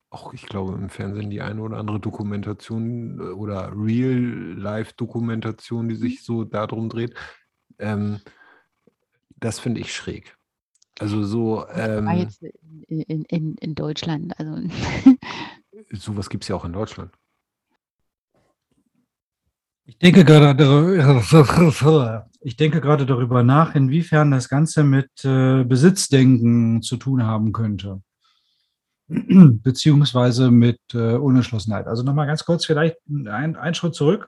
auch, ich glaube, im Fernsehen die eine oder andere Dokumentation äh, oder Real-Life-Dokumentation, die sich so darum dreht. Ähm, das finde ich schräg. Also so. Ähm, jetzt in, in, in Deutschland. Also sowas gibt es ja auch in Deutschland. Ich denke gerade, ich denke gerade darüber nach, inwiefern das Ganze mit äh, Besitzdenken zu tun haben könnte. Beziehungsweise mit äh, Unentschlossenheit. Also nochmal ganz kurz vielleicht ein, ein Schritt zurück.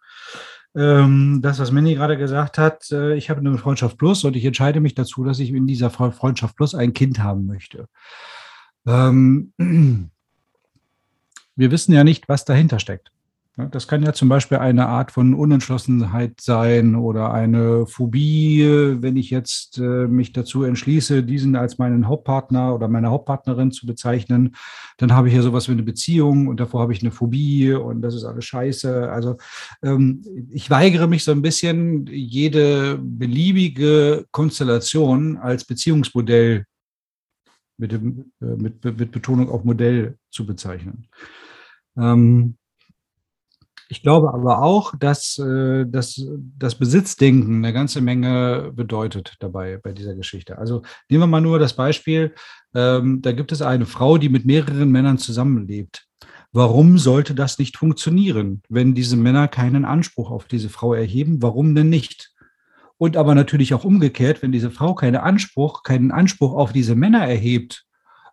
Ähm, das, was Manny gerade gesagt hat, äh, ich habe eine Freundschaft Plus und ich entscheide mich dazu, dass ich in dieser Freundschaft Plus ein Kind haben möchte. Ähm, wir wissen ja nicht, was dahinter steckt. Das kann ja zum Beispiel eine Art von Unentschlossenheit sein oder eine Phobie, wenn ich jetzt äh, mich dazu entschließe, diesen als meinen Hauptpartner oder meine Hauptpartnerin zu bezeichnen, dann habe ich ja sowas wie eine Beziehung und davor habe ich eine Phobie und das ist alles scheiße. Also ähm, ich weigere mich so ein bisschen, jede beliebige Konstellation als Beziehungsmodell mit, dem, äh, mit, mit Betonung auf Modell zu bezeichnen. Ähm, Ich glaube aber auch, dass, äh, dass das Besitzdenken eine ganze Menge bedeutet dabei bei dieser Geschichte. Also nehmen wir mal nur das Beispiel, ähm, da gibt es eine Frau, die mit mehreren Männern zusammenlebt. Warum sollte das nicht funktionieren, wenn diese Männer keinen Anspruch auf diese Frau erheben? Warum denn nicht? Und aber natürlich auch umgekehrt, wenn diese Frau keinen Anspruch, keinen Anspruch auf diese Männer erhebt,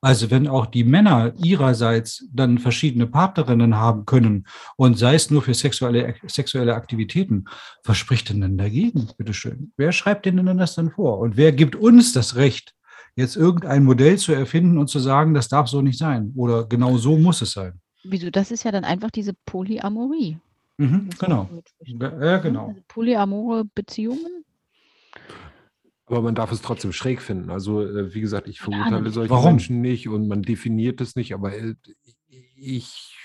also wenn auch die Männer ihrerseits dann verschiedene Partnerinnen haben können und sei es nur für sexuelle, sexuelle Aktivitäten, was spricht denn denn dagegen? Bitteschön. Wer schreibt denn denn das dann vor? Und wer gibt uns das Recht, jetzt irgendein Modell zu erfinden und zu sagen, das darf so nicht sein oder genau so muss es sein? Wieso? Das ist ja dann einfach diese Polyamorie. Mhm, genau. Ja, genau. Also polyamore Beziehungen aber man darf es trotzdem schräg finden. Also, äh, wie gesagt, ich verurteile solche Warum? Menschen nicht und man definiert es nicht, aber äh, ich.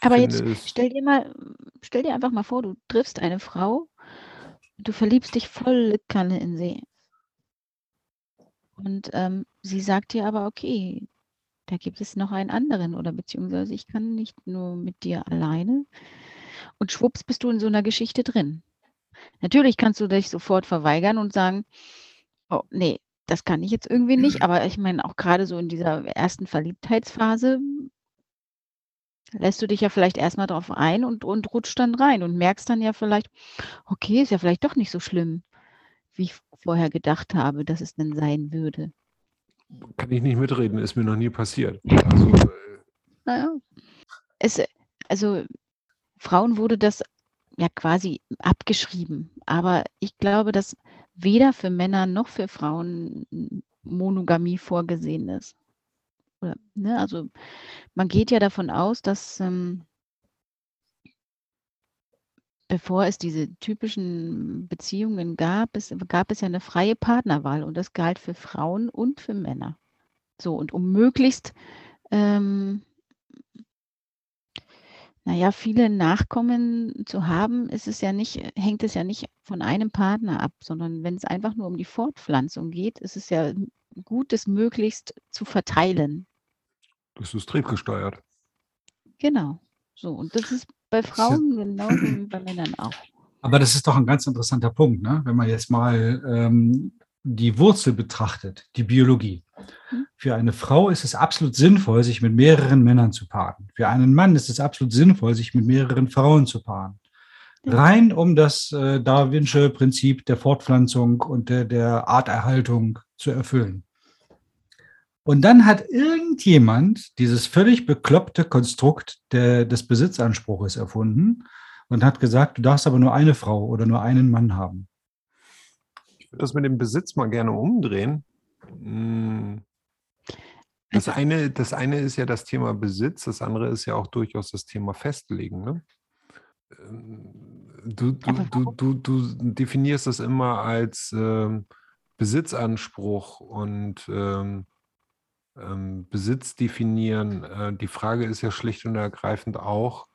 Aber jetzt stell dir mal, stell dir einfach mal vor, du triffst eine Frau, du verliebst dich voll Kanne in sie. Und ähm, sie sagt dir aber, okay, da gibt es noch einen anderen oder beziehungsweise ich kann nicht nur mit dir alleine. Und schwupps bist du in so einer Geschichte drin. Natürlich kannst du dich sofort verweigern und sagen, Oh, ne, das kann ich jetzt irgendwie nicht, aber ich meine auch gerade so in dieser ersten Verliebtheitsphase lässt du dich ja vielleicht erstmal drauf ein und und rutscht dann rein und merkst dann ja vielleicht: „Okay, ist ja vielleicht doch nicht so schlimm, wie ich vorher gedacht habe, dass es denn sein würde.“ Kann ich nicht mitreden, ist mir noch nie passiert. Also, äh Na ja. Es also, Frauen wurde das ja quasi abgeschrieben, aber ich glaube, dass weder für Männer noch für Frauen Monogamie vorgesehen ist. Oder, ne, also man geht ja davon aus, dass ähm, bevor es diese typischen Beziehungen gab, es, gab es ja eine freie Partnerwahl und das galt für Frauen und für Männer. So, und um möglichst ähm, naja, viele Nachkommen zu haben, ist es ja nicht hängt es ja nicht von einem Partner ab, sondern wenn es einfach nur um die Fortpflanzung geht, ist es ja gut, das möglichst zu verteilen. Das ist triebgesteuert. Genau. So, und das ist bei Frauen genauso wie bei Männern auch. Aber das ist doch ein ganz interessanter Punkt, ne? wenn man jetzt mal ähm, die Wurzel betrachtet, die Biologie. Mhm. Für eine Frau ist es absolut sinnvoll, sich mit mehreren Männern zu paaren. Für einen Mann ist es absolut sinnvoll, sich mit mehreren Frauen zu paaren. Rein um das äh, Darwinsche Prinzip der Fortpflanzung und der, der Arterhaltung zu erfüllen. Und dann hat irgendjemand dieses völlig bekloppte Konstrukt der, des Besitzanspruches erfunden und hat gesagt, du darfst aber nur eine Frau oder nur einen Mann haben würde das mit dem Besitz mal gerne umdrehen. Hm. Das eine, das eine ist ja das Thema Besitz, das andere ist ja auch durchaus das Thema Festlegen. Ne? Ähm, du, du, du, du, du definierst das immer als ähm, Besitzanspruch und ähm, ähm, Besitz definieren. Äh, die Frage ist ja schlicht und ergreifend auch,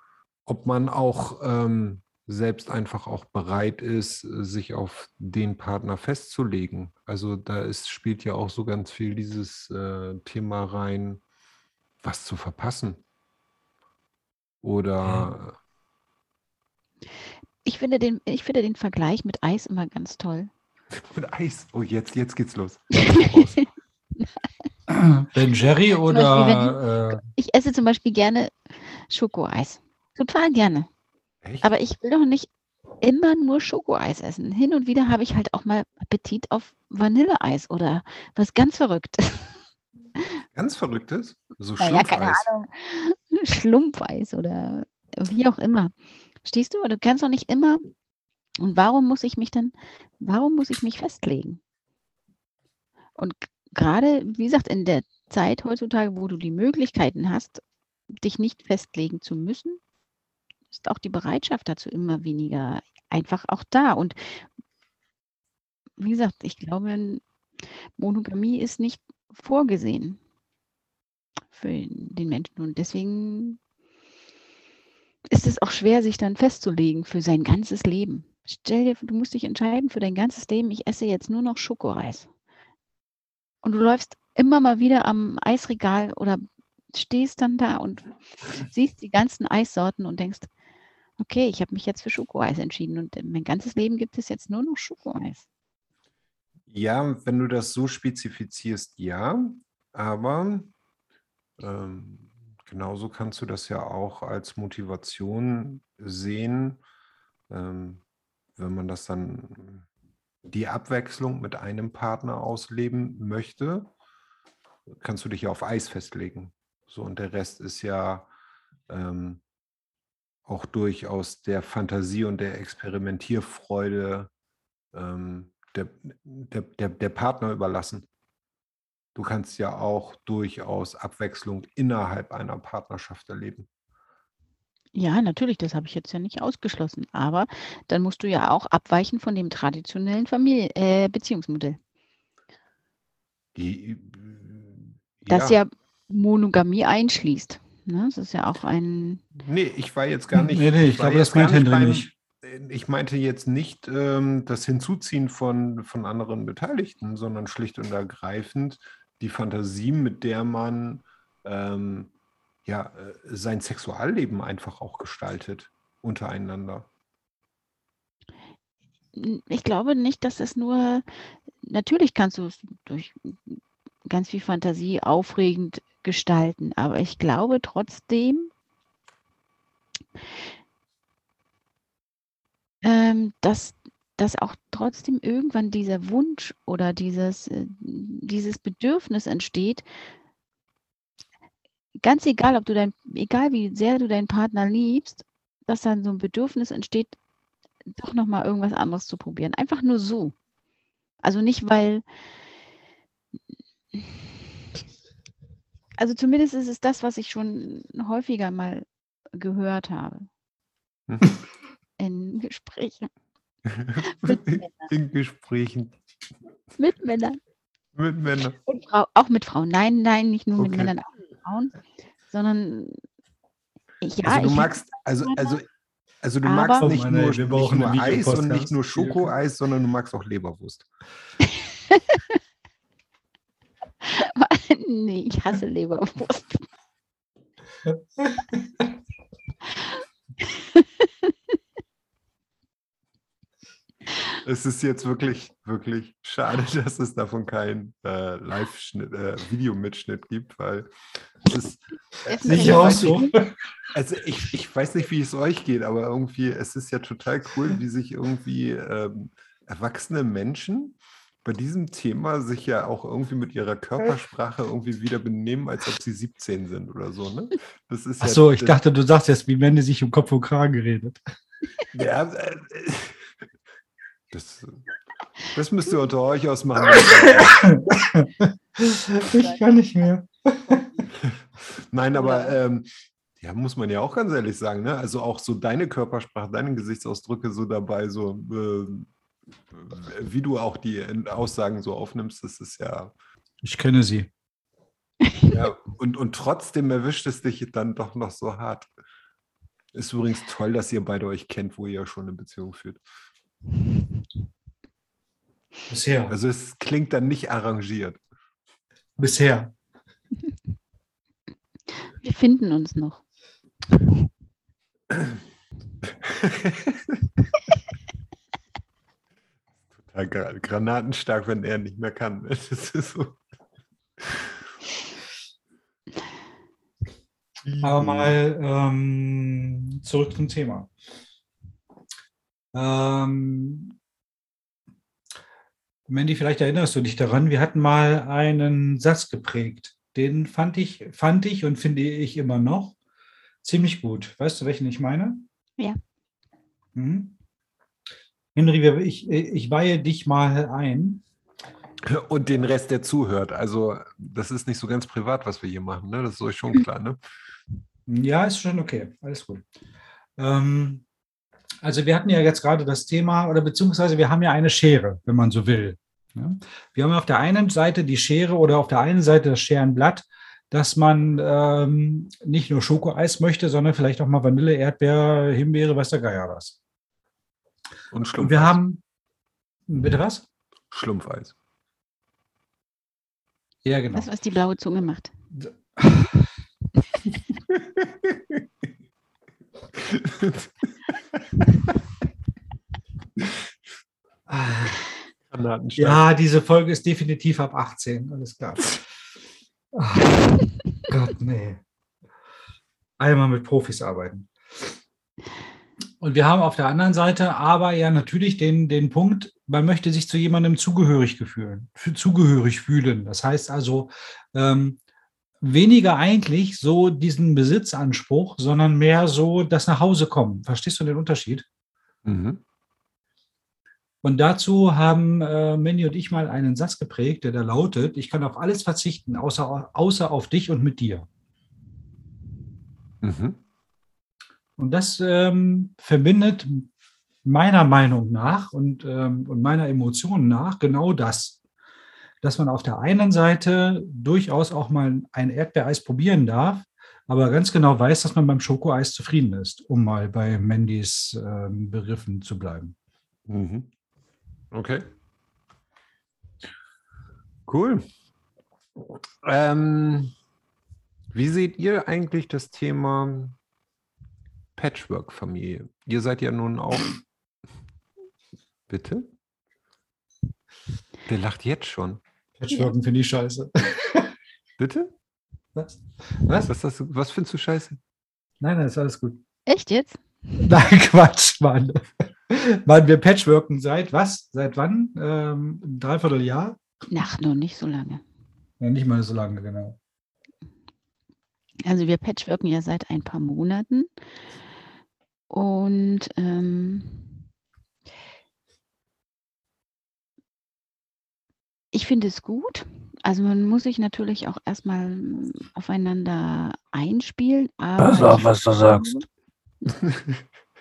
ob man auch ähm, selbst einfach auch bereit ist, sich auf den Partner festzulegen. Also da ist, spielt ja auch so ganz viel dieses äh, Thema rein, was zu verpassen. Oder. Ich finde den, ich finde den Vergleich mit Eis immer ganz toll. mit Eis? Oh, jetzt, jetzt geht's los. ben Jerry oder. Ich, äh, ich esse zum Beispiel gerne Schokoeis. Total gerne. Echt? Aber ich will doch nicht immer nur Schokoeis essen. Hin und wieder habe ich halt auch mal Appetit auf Vanilleeis oder was ganz Verrücktes. Ganz Verrücktes? So Schlumpfeis? Ja, keine Ahnung. Schlumpfeis oder wie auch immer. Stehst du? Du kannst doch nicht immer. Und warum muss ich mich dann, warum muss ich mich festlegen? Und gerade, wie gesagt, in der Zeit heutzutage, wo du die Möglichkeiten hast, dich nicht festlegen zu müssen, ist auch die Bereitschaft dazu immer weniger einfach auch da. Und wie gesagt, ich glaube, Monogamie ist nicht vorgesehen für den Menschen. Und deswegen ist es auch schwer, sich dann festzulegen für sein ganzes Leben. Stell dir, du musst dich entscheiden für dein ganzes Leben, ich esse jetzt nur noch Schokoreis. Und du läufst immer mal wieder am Eisregal oder stehst dann da und siehst die ganzen Eissorten und denkst, okay, ich habe mich jetzt für Schokoeis entschieden und mein ganzes Leben gibt es jetzt nur noch Schokoeis. Ja, wenn du das so spezifizierst, ja, aber ähm, genauso kannst du das ja auch als Motivation sehen, ähm, wenn man das dann die Abwechslung mit einem Partner ausleben möchte, kannst du dich ja auf Eis festlegen. So, und der Rest ist ja ähm, auch durchaus der Fantasie und der Experimentierfreude ähm, der, der, der, der Partner überlassen. Du kannst ja auch durchaus Abwechslung innerhalb einer Partnerschaft erleben. Ja, natürlich, das habe ich jetzt ja nicht ausgeschlossen. Aber dann musst du ja auch abweichen von dem traditionellen Familie äh, Beziehungsmodell. Die, Das ja Monogamie einschließt. Ne? Das ist ja auch ein. Nee, ich war jetzt gar nicht. Nee, nee, ich glaube, das meint Henry beim- nicht. Ich meinte jetzt nicht ähm, das Hinzuziehen von, von anderen Beteiligten, sondern schlicht und ergreifend die Fantasie, mit der man ähm, ja, äh, sein Sexualleben einfach auch gestaltet untereinander. Ich glaube nicht, dass es nur. Natürlich kannst du es durch ganz viel Fantasie aufregend gestalten, aber ich glaube trotzdem, ähm, dass, dass auch trotzdem irgendwann dieser Wunsch oder dieses, äh, dieses Bedürfnis entsteht, ganz egal, ob du dein, egal wie sehr du deinen Partner liebst, dass dann so ein Bedürfnis entsteht, doch nochmal irgendwas anderes zu probieren. Einfach nur so. Also nicht, weil. Also zumindest ist es das, was ich schon häufiger mal gehört habe Hm. in Gesprächen mit Männern. In Gesprächen Mit Männern. mit Männern. Und Frau, auch mit Frauen. Nein, nein, nicht nur mit Okay. Männern, auch mit Frauen, sondern ich, ja, also du ich magst, also, also, also du magst Oh nicht Mann, ey, nur, nicht nur Eis und nicht nur Schokoeis, sondern du magst auch Leberwurst. nee, ich hasse Leberwurst. Es ist jetzt wirklich, wirklich schade, dass es davon keinen äh, Live-Schnitt, äh, Videomitschnitt gibt, weil es ist. Sicher Ja, auch weiß so. nicht, Also ich, ich weiß nicht, wie es euch geht, aber irgendwie, es ist ja total cool, wie sich irgendwie ähm, erwachsene Menschen bei diesem Thema sich ja auch irgendwie mit ihrer Körpersprache irgendwie wieder benehmen, als ob sie 17 sind oder so, ne? Das ist Ach ja, so, ich das- dachte, du sagst jetzt, wie wenn die sich um Kopf und Kragen redet. Ja, äh, das, das müsst ihr unter euch ausmachen. Ich kann nicht mehr. Nein, aber ähm, ja, muss man ja auch ganz ehrlich sagen, ne? Also auch so deine Körpersprache, deine Gesichtsausdrücke so dabei, so ähm, wie du auch die Aussagen so aufnimmst, das ist ja, Ich kenne sie. ja und, und trotzdem erwischt es dich dann doch noch so hart. Ist übrigens toll, dass ihr beide euch kennt, wo ihr schon eine Beziehung führt. Bisher. Also es klingt dann nicht arrangiert. Bisher. Wir finden uns noch. Gra granatenstark, wenn er nicht mehr kann. Das ist so. Aber mal ähm, zurück zum Thema. Ähm, Mandy, vielleicht erinnerst du dich daran, wir hatten mal einen Satz geprägt. Den fand ich, fand ich und finde ich immer noch ziemlich gut. Weißt du, welchen ich meine? Ja. Mhm. Henry, ich, ich weihe dich mal ein. Und den Rest, der zuhört. Also, das ist nicht so ganz privat, was wir hier machen. Ne? Das ist euch schon klar. Ne? Ja, ist schon okay. Alles gut. Ähm, also wir hatten ja jetzt gerade das Thema, oder beziehungsweise wir haben ja eine Schere, wenn man so will. Ja? Wir haben auf der einen Seite die Schere oder auf der einen Seite das Scherenblatt, dass man ähm, nicht nur Schokoeis möchte, sondern vielleicht auch mal Vanille, Erdbeer, Himbeere, weiß der Geier was. Und Schlumpfeis. wir haben, bitte was? Schlumpfeis. Ja, genau. Das, was die blaue Zunge macht. Ja, diese Folge ist definitiv ab 18, alles klar. Ah, Gott, nee. Einmal mit Profis arbeiten. Und wir haben auf der anderen Seite aber ja natürlich den, den Punkt, man möchte sich zu jemandem zugehörig fühlen, zugehörig fühlen. Das heißt also, ähm, weniger eigentlich so diesen Besitzanspruch, sondern mehr so das nach Hause kommen. Verstehst du den Unterschied? Mhm. Und dazu haben äh, Mandy und ich mal einen Satz geprägt, der da lautet, ich kann auf alles verzichten, außer, außer auf dich und mit dir. Mhm. Und das ähm, verbindet meiner Meinung nach und, ähm, und meiner Emotionen nach genau das, dass man auf der einen Seite durchaus auch mal ein Erdbeereis probieren darf, aber ganz genau weiß, dass man beim Schokoeis zufrieden ist, um mal bei Mandys ähm, Begriffen zu bleiben. Mhm. Okay. Cool. Ähm, wie seht ihr eigentlich das Thema Patchwork-Familie? Ihr seid ja nun auch. Bitte? Der lacht jetzt schon. Patchworken finde ich scheiße. Bitte? Was? Was? Was, das, was findest du scheiße? Nein, nein, ist alles gut. Echt jetzt? Nein, Quatsch, Mann. Mann, wir patchworken seit was? Seit wann? Ähm, ein Dreivierteljahr? Ach, noch nicht so lange. Ja, nicht mal so lange, genau. Also wir patchworken ja seit ein paar Monaten. Und ähm, ich finde es gut. Also man muss sich natürlich auch erstmal aufeinander einspielen. Aber Pass auf, ich was du sagst.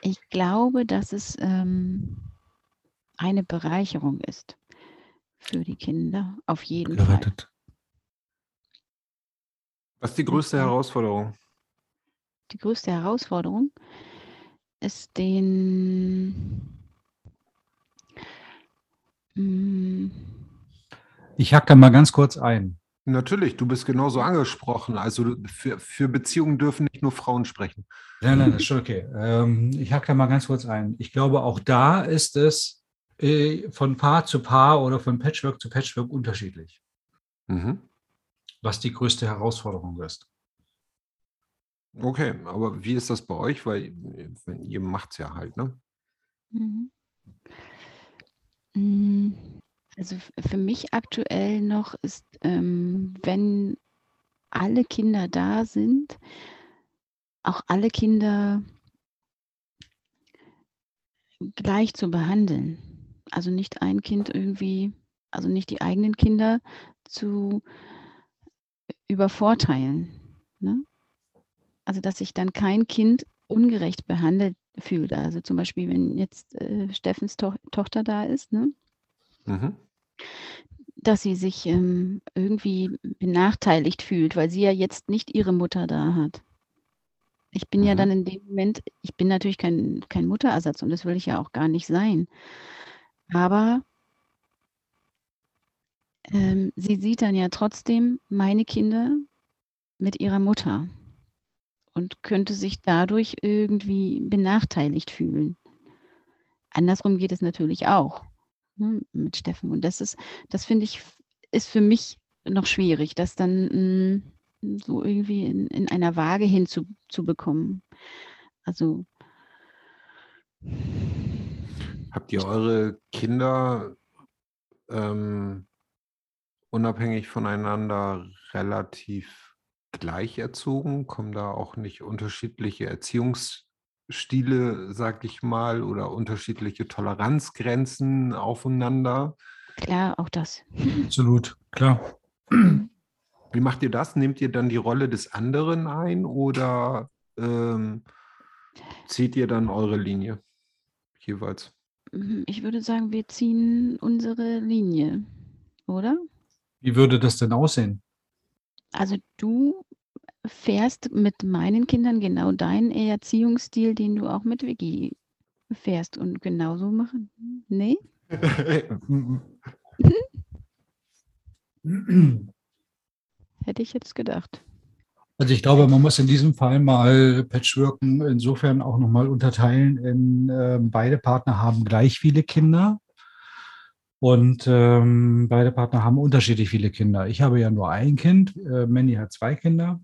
Ich glaube, dass es ähm, eine Bereicherung ist für die Kinder, auf jeden Fall. Gerettet. Was ist die größte Herausforderung? Die größte Herausforderung ist den mm, Ich hack da mal ganz kurz ein. Natürlich, du bist genauso angesprochen. Also für, für Beziehungen dürfen nicht nur Frauen sprechen. Nein, nein, das ist schon okay. Ähm, ich hack da mal ganz kurz ein. Ich glaube, auch da ist es äh, von Paar zu Paar oder von Patchwork zu Patchwork unterschiedlich, Mhm. was die größte Herausforderung ist. Okay, aber wie ist das bei euch? Weil ihr macht es ja halt, ne? Mhm. Mm, Also für mich aktuell noch ist, ähm, wenn alle Kinder da sind, auch alle Kinder gleich zu behandeln. Also nicht ein Kind irgendwie, also nicht die eigenen Kinder zu übervorteilen. Ne? Also dass sich dann kein Kind ungerecht behandelt fühlt. Also zum Beispiel, wenn jetzt äh, Steffens to Tochter da ist, ne? Mhm. dass sie sich ähm, irgendwie benachteiligt fühlt, weil sie ja jetzt nicht ihre Mutter da hat. Ich bin ja Mhm. dann in dem Moment, ich bin natürlich kein, kein Mutterersatz und das will ich ja auch gar nicht sein. Aber ähm, sie sieht dann ja trotzdem meine Kinder mit ihrer Mutter und könnte sich dadurch irgendwie benachteiligt fühlen. Andersrum geht es natürlich auch ne, mit Steffen. Und das ist, das finde ich, ist für mich noch schwierig, das dann mh, so irgendwie in, in einer Waage hinzubekommen. Zu bekommen. also Habt ihr eure Kinder ähm, unabhängig voneinander relativ gleich erzogen? Kommen da auch nicht unterschiedliche Erziehungsstile, sag ich mal, oder unterschiedliche Toleranzgrenzen aufeinander? klar, auch das. Absolut, klar. Wie macht ihr das? Nehmt ihr dann die Rolle des anderen ein oder ähm, zieht ihr dann eure Linie jeweils? Mhm, Ich würde sagen, wir ziehen unsere Linie, oder? Wie würde das denn aussehen? Also du fährst mit meinen Kindern genau deinen Erziehungsstil, den du auch mit Vicky fährst und genauso machen. Nee? Hätte ich jetzt gedacht. Also ich glaube, man muss in diesem Fall mal Patchworken insofern auch nochmal unterteilen in äh, beide Partner haben gleich viele Kinder und ähm, beide Partner haben unterschiedlich viele Kinder. Ich habe ja nur ein Kind, äh, Mandy hat zwei Kinder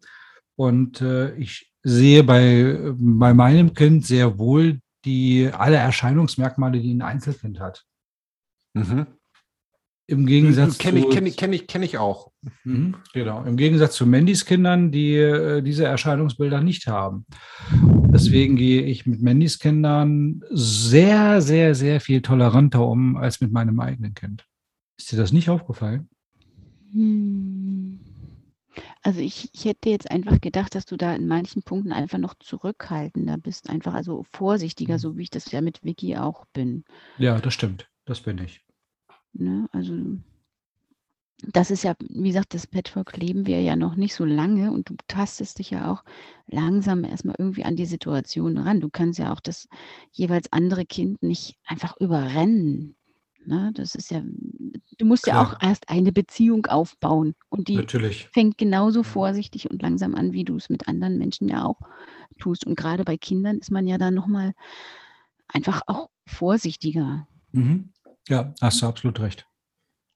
und äh, ich sehe bei, bei meinem Kind sehr wohl die alle Erscheinungsmerkmale, die ein Einzelkind hat. Mhm. Im Gegensatz Kenne ich, zu, kenn ich, kenn ich, kenn ich auch. Mhm, genau. Im Gegensatz zu Mandys Kindern, die äh, diese Erscheinungsbilder nicht haben. Deswegen gehe ich mit Mandys Kindern sehr, sehr, sehr viel toleranter um als mit meinem eigenen Kind. Ist dir das nicht aufgefallen? Hm. Also ich, ich hätte jetzt einfach gedacht, dass du da in manchen Punkten einfach noch zurückhaltender bist, einfach also vorsichtiger, Mhm. so wie ich das ja mit Vicky auch bin. Ja, das stimmt. Das bin ich. Ne? Also das ist ja, wie gesagt, das Patchwork leben wir ja noch nicht so lange und du tastest dich ja auch langsam erstmal irgendwie an die Situation ran. Du kannst ja auch das jeweils andere Kind nicht einfach überrennen. Ne? Das ist ja, du musst ja Klar. auch erst eine Beziehung aufbauen und die Natürlich. fängt genauso vorsichtig und langsam an, wie du es mit anderen Menschen ja auch tust. Und gerade bei Kindern ist man ja dann nochmal einfach auch vorsichtiger. Mhm. Ja, hast du absolut recht.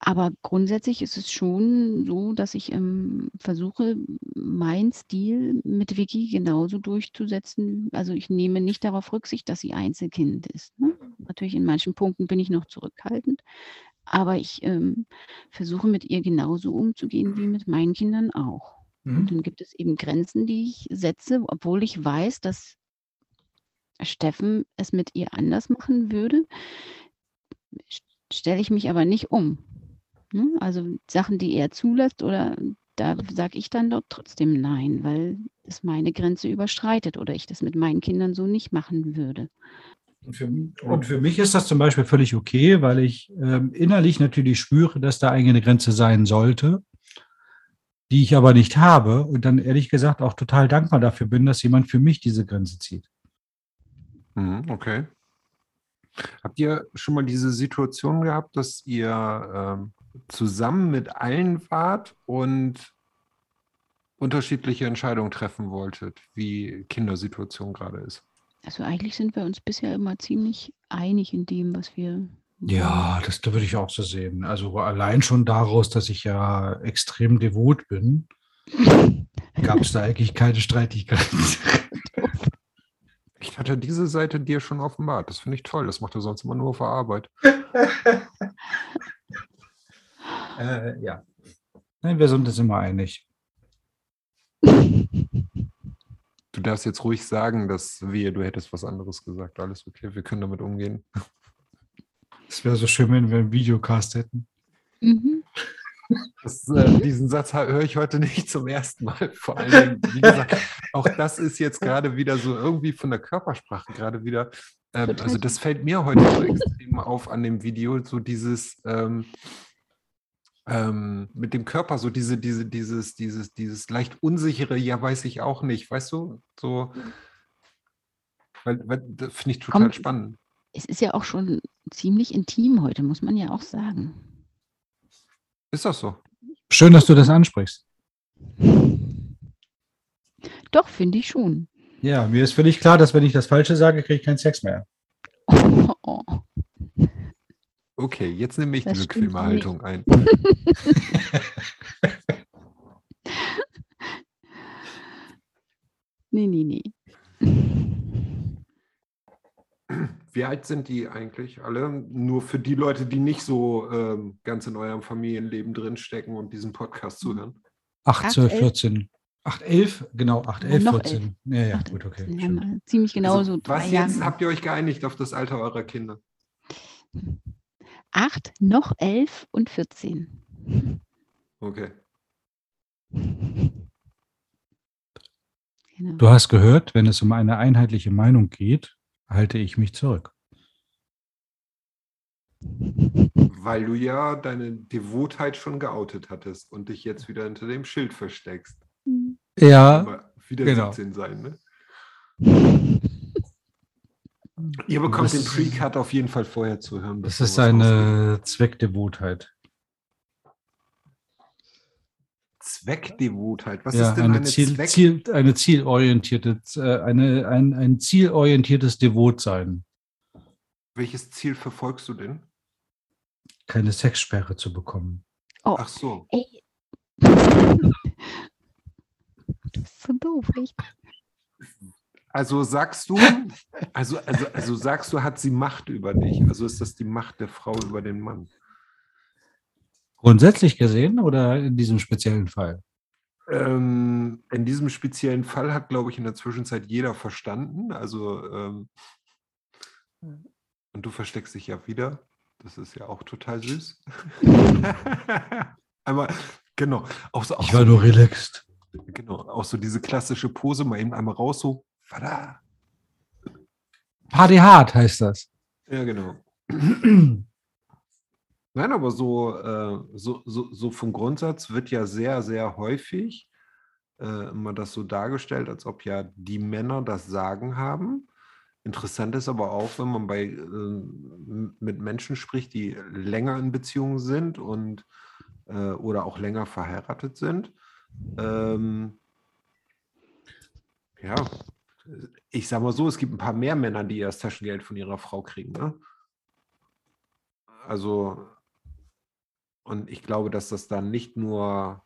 Aber grundsätzlich ist es schon so, dass ich ähm, versuche, meinen Stil mit Vicky genauso durchzusetzen. Also ich nehme nicht darauf Rücksicht, dass sie Einzelkind ist. Ne? Natürlich in manchen Punkten bin ich noch zurückhaltend, aber ich ähm, versuche mit ihr genauso umzugehen wie mit meinen Kindern auch. Und Mhm. dann gibt es eben Grenzen, die ich setze, obwohl ich weiß, dass Steffen es mit ihr anders machen würde, stelle ich mich aber nicht um. Ne? Also Sachen, die er zulässt, oder da sage ich dann dort trotzdem nein, weil es meine Grenze überschreitet oder ich das mit meinen Kindern so nicht machen würde. Und für, und für mich ist das zum Beispiel völlig okay, weil ich ähm, innerlich natürlich spüre, dass da eine Grenze sein sollte, die ich aber nicht habe und dann ehrlich gesagt auch total dankbar dafür bin, dass jemand für mich diese Grenze zieht. Mhm, okay. Habt ihr schon mal diese Situation gehabt, dass ihr ähm, zusammen mit allen wart und unterschiedliche Entscheidungen treffen wolltet, wie Kindersituation gerade ist? Also eigentlich sind wir uns bisher immer ziemlich einig in dem, was wir. Ja, das würde ich auch so sehen. Also allein schon daraus, dass ich ja extrem devot bin, gab es da eigentlich keine Streitigkeiten. Ich hatte diese Seite dir schon offenbart. Das finde ich toll. Das macht er sonst immer nur auf der Arbeit. äh, ja. Nein, wir sind uns immer einig. Du darfst jetzt ruhig sagen, dass wir, du hättest was anderes gesagt. Alles okay, wir können damit umgehen. Es wäre so schön, wenn wir einen Videocast hätten. Mhm. Das, äh, diesen Satz höre ich heute nicht zum ersten Mal. Vor allen Dingen, wie gesagt, auch das ist jetzt gerade wieder so irgendwie von der Körpersprache gerade wieder. Ähm, also das fällt mir heute so extrem auf an dem Video, so dieses ähm, ähm, mit dem Körper, so diese, diese, dieses, dieses, dieses leicht unsichere, ja, weiß ich auch nicht, weißt du? So, weil, weil das finde ich total Kommt- spannend. Es ist ja auch schon ziemlich intim heute, muss man ja auch sagen. Ist das so? Schön, dass du das ansprichst. Doch, finde ich schon. Ja, mir ist völlig klar, dass wenn ich das Falsche sage, kriege ich keinen Sex mehr. Oh, Okay, jetzt nehme ich Das die bequeme. Haltung ein. nee, nee, nee. Wie alt sind die eigentlich alle? Nur für die Leute, die nicht so ähm, ganz in eurem Familienleben drinstecken und diesen Podcast zuhören. 8, Acht, 12, elf? 14. 8, 11, genau, 8, Ja, 11, noch 14. Ja, ja, Ach, gut, okay. haben ziemlich genau Also, so drei was jetzt Jahre. habt ihr euch geeinigt auf das Alter eurer Kinder? Acht, noch elf und 14. Okay. Genau. Du hast gehört, wenn es um eine einheitliche Meinung geht, halte ich mich zurück. Weil du ja deine Devotheit schon geoutet hattest und dich jetzt wieder hinter dem Schild versteckst. Ja, Aber wieder genau. 17 sein, ne? Ihr bekommt Das den Pre-Cut auf jeden Fall vorher zu hören. das ist wir es rausgeben. Zweckdevotheit. Was ja, ist denn eine, eine, Ziel, Zweck? Ziel, eine zielorientierte, eine, ein, ein zielorientiertes Devotsein. Welches Ziel verfolgst du denn? Keine Sexsperre zu bekommen. Oh, Ach so. ey. Du bist so doof, echt. Also sagst du, also, also, also sagst du, hat sie Macht über dich? Also ist das die Macht der Frau über den Mann? Grundsätzlich gesehen oder in diesem speziellen Fall? Ähm, in diesem speziellen Fall hat, glaube ich, in der Zwischenzeit jeder verstanden. Also, ähm, und du versteckst dich ja wieder. Das ist ja auch total süß. einmal, genau. Auch so, auch Ich war so, nur relaxed. genau, auch so diese klassische Pose, mal eben einmal raus, so, Vada. Party hard heißt das. Ja, genau. Nein, aber so, äh, so, so, so vom Grundsatz wird ja sehr, sehr häufig äh, immer das so dargestellt, als ob ja die Männer das Sagen haben. Interessant ist aber auch, wenn man bei, äh, mit Menschen spricht, die länger in Beziehungen sind und äh, oder auch länger verheiratet sind. Ähm, ja, ich sag mal so, es gibt ein paar mehr Männer, die das Taschengeld von ihrer Frau kriegen. Ne? Also, und ich glaube, dass das dann nicht nur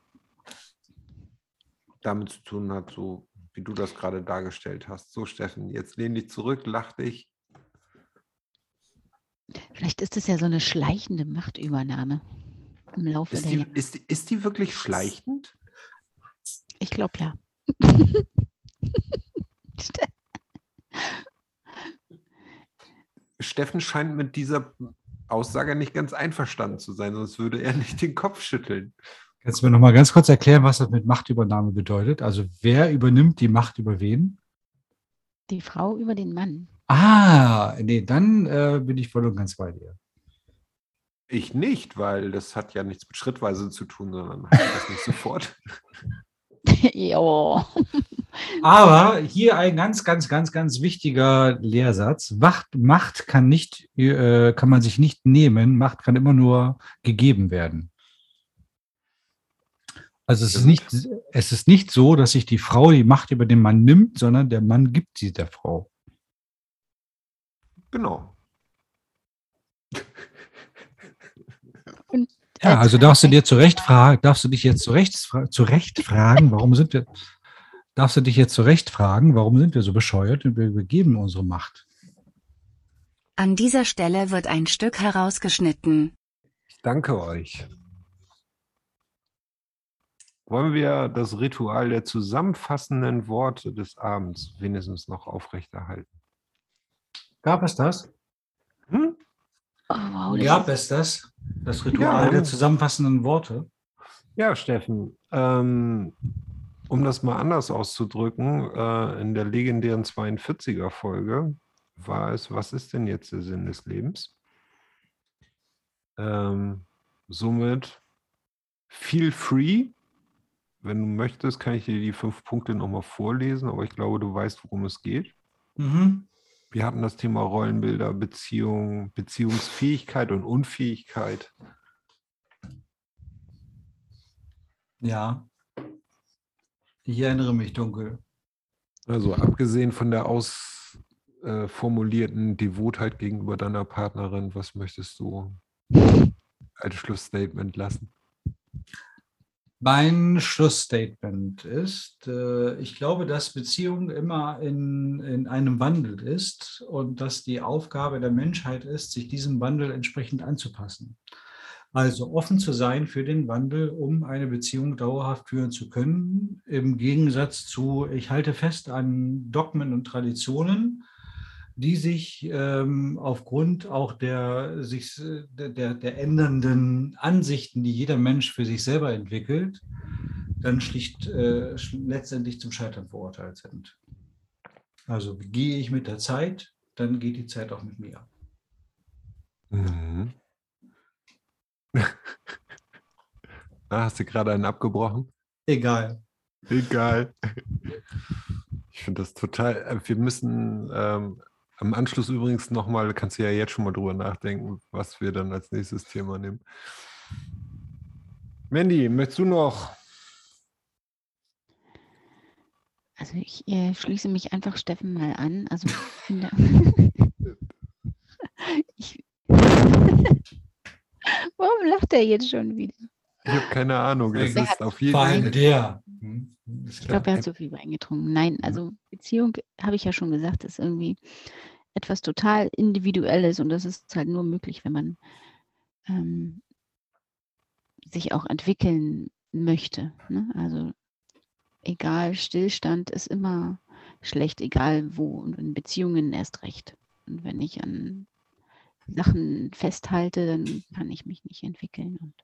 damit zu tun hat, so wie du das gerade dargestellt hast. So, Steffen, jetzt lehn dich zurück, lach dich. Vielleicht ist es ja so eine schleichende Machtübernahme im Laufe Ist der die, Jahre. ist, ist die wirklich schleichend? Ich glaube ja. Steffen scheint mit dieser Aussage nicht ganz einverstanden zu sein, sonst würde er nicht den Kopf schütteln. Kannst du mir noch mal ganz kurz erklären, was das mit Machtübernahme bedeutet? Also wer übernimmt die Macht über wen? Die Frau über den Mann. Ah, nee, dann äh, bin ich voll und ganz bei dir. Ich nicht, weil das hat ja nichts mit Schrittweise zu tun, sondern hat das nicht sofort. jo. Aber hier ein ganz, ganz, ganz, ganz wichtiger Lehrsatz. Macht, Macht kann nicht, äh, kann man sich nicht nehmen. Macht kann immer nur gegeben werden. Also es ist nicht, es ist nicht so, dass sich die Frau die Macht über den Mann nimmt, sondern der Mann gibt sie der Frau. Genau. Ja, also darfst du dir zurecht fragen, darfst du dich jetzt zurecht, fra- zurecht fragen, warum sind wir, darfst du dich jetzt zurecht fragen, warum sind wir so bescheuert und wir übergeben unsere Macht? An dieser Stelle wird ein Stück herausgeschnitten. Ich danke euch. Wollen wir das Ritual der zusammenfassenden Worte des Abends wenigstens noch aufrechterhalten? Gab es das? Hm? Oh, wow, das Gab es das? Das Ritual Ja. der zusammenfassenden Worte? Ja, Steffen, ähm, um das mal anders auszudrücken, äh, in der legendären 42er Folge war es, was ist denn jetzt der Sinn des Lebens? Ähm, somit feel free. Wenn du möchtest, kann ich dir die fünf Punkte nochmal vorlesen, aber ich glaube, du weißt, worum es geht. Mhm. Wir hatten das Thema Rollenbilder, Beziehung, Beziehungsfähigkeit und Unfähigkeit. Ja. Ich erinnere mich dunkel. Also abgesehen von der ausformulierten Devotheit gegenüber deiner Partnerin, was möchtest du als Schlussstatement lassen? Mein Schlussstatement ist, äh, ich glaube, dass Beziehung immer in, in einem Wandel ist und dass die Aufgabe der Menschheit ist, sich diesem Wandel entsprechend anzupassen. Also offen zu sein für den Wandel, um eine Beziehung dauerhaft führen zu können, im Gegensatz zu, ich halte fest an Dogmen und Traditionen, die sich ähm, aufgrund auch der, sich, der, der, der ändernden Ansichten, die jeder Mensch für sich selber entwickelt, dann schlicht äh, letztendlich zum Scheitern verurteilt sind. Also gehe ich mit der Zeit, dann geht die Zeit auch mit mir. Mhm. Ah, hast du gerade einen abgebrochen? Egal. Egal. Ich finde das total. Äh, wir müssen ähm, am Anschluss übrigens nochmal, kannst du ja jetzt schon mal drüber nachdenken, was wir dann als nächstes Thema nehmen. Mandy, möchtest du noch? Also ich äh, schließe mich einfach Steffen mal an. Also ich finde, Warum lacht er jetzt schon wieder? Ich habe keine Ahnung. Es Der ist auf jeden Vor Fall. allem der. Hm, Ich glaube, er hat so viel Wein getrunken. Nein, also Beziehung, habe ich ja schon gesagt, ist irgendwie etwas total Individuelles und das ist halt nur möglich, wenn man ähm, sich auch entwickeln möchte. Ne? Also egal, Stillstand ist immer schlecht, egal wo und in Beziehungen erst recht. Und wenn ich an Sachen festhalte, dann kann ich mich nicht entwickeln. Und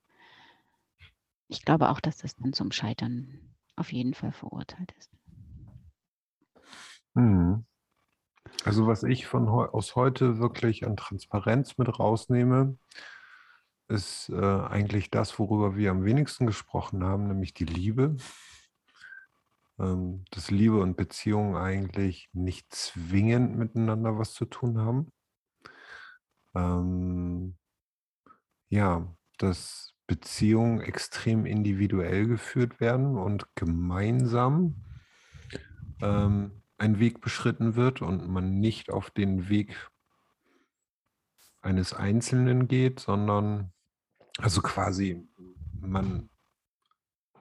ich glaube auch, dass das dann zum Scheitern auf jeden Fall verurteilt ist. Hm. Also was ich von heu aus heute wirklich an Transparenz mit rausnehme, ist äh, eigentlich das, worüber wir am wenigsten gesprochen haben, nämlich die Liebe. Ähm, dass Liebe und Beziehung eigentlich nicht zwingend miteinander was zu tun haben. Ähm, ja, dass Beziehungen extrem individuell geführt werden und gemeinsam ähm, ein Weg beschritten wird und man nicht auf den Weg eines Einzelnen geht, sondern also quasi man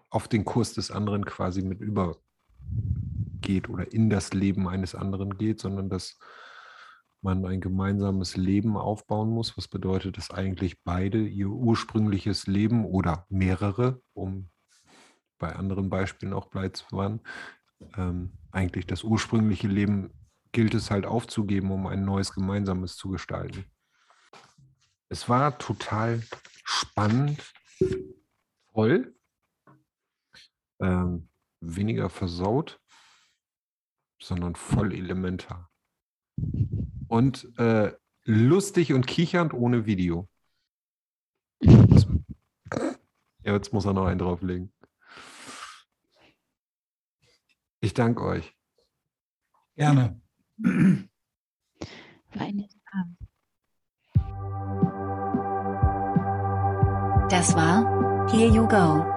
auf den Kurs des anderen quasi mit übergeht oder in das Leben eines anderen geht, sondern dass man ein gemeinsames Leben aufbauen muss, was bedeutet, dass eigentlich beide ihr ursprüngliches Leben oder mehrere, um bei anderen Beispielen auch bleiben, ähm, eigentlich das ursprüngliche Leben gilt es halt aufzugeben, um ein neues gemeinsames zu gestalten. Es war total spannend, toll, ähm, weniger versaut, sondern voll elementar. Und äh, lustig und kichernd ohne Video. Ja, jetzt muss er noch einen drauflegen. Ich danke euch. Gerne. Das war Here You Go.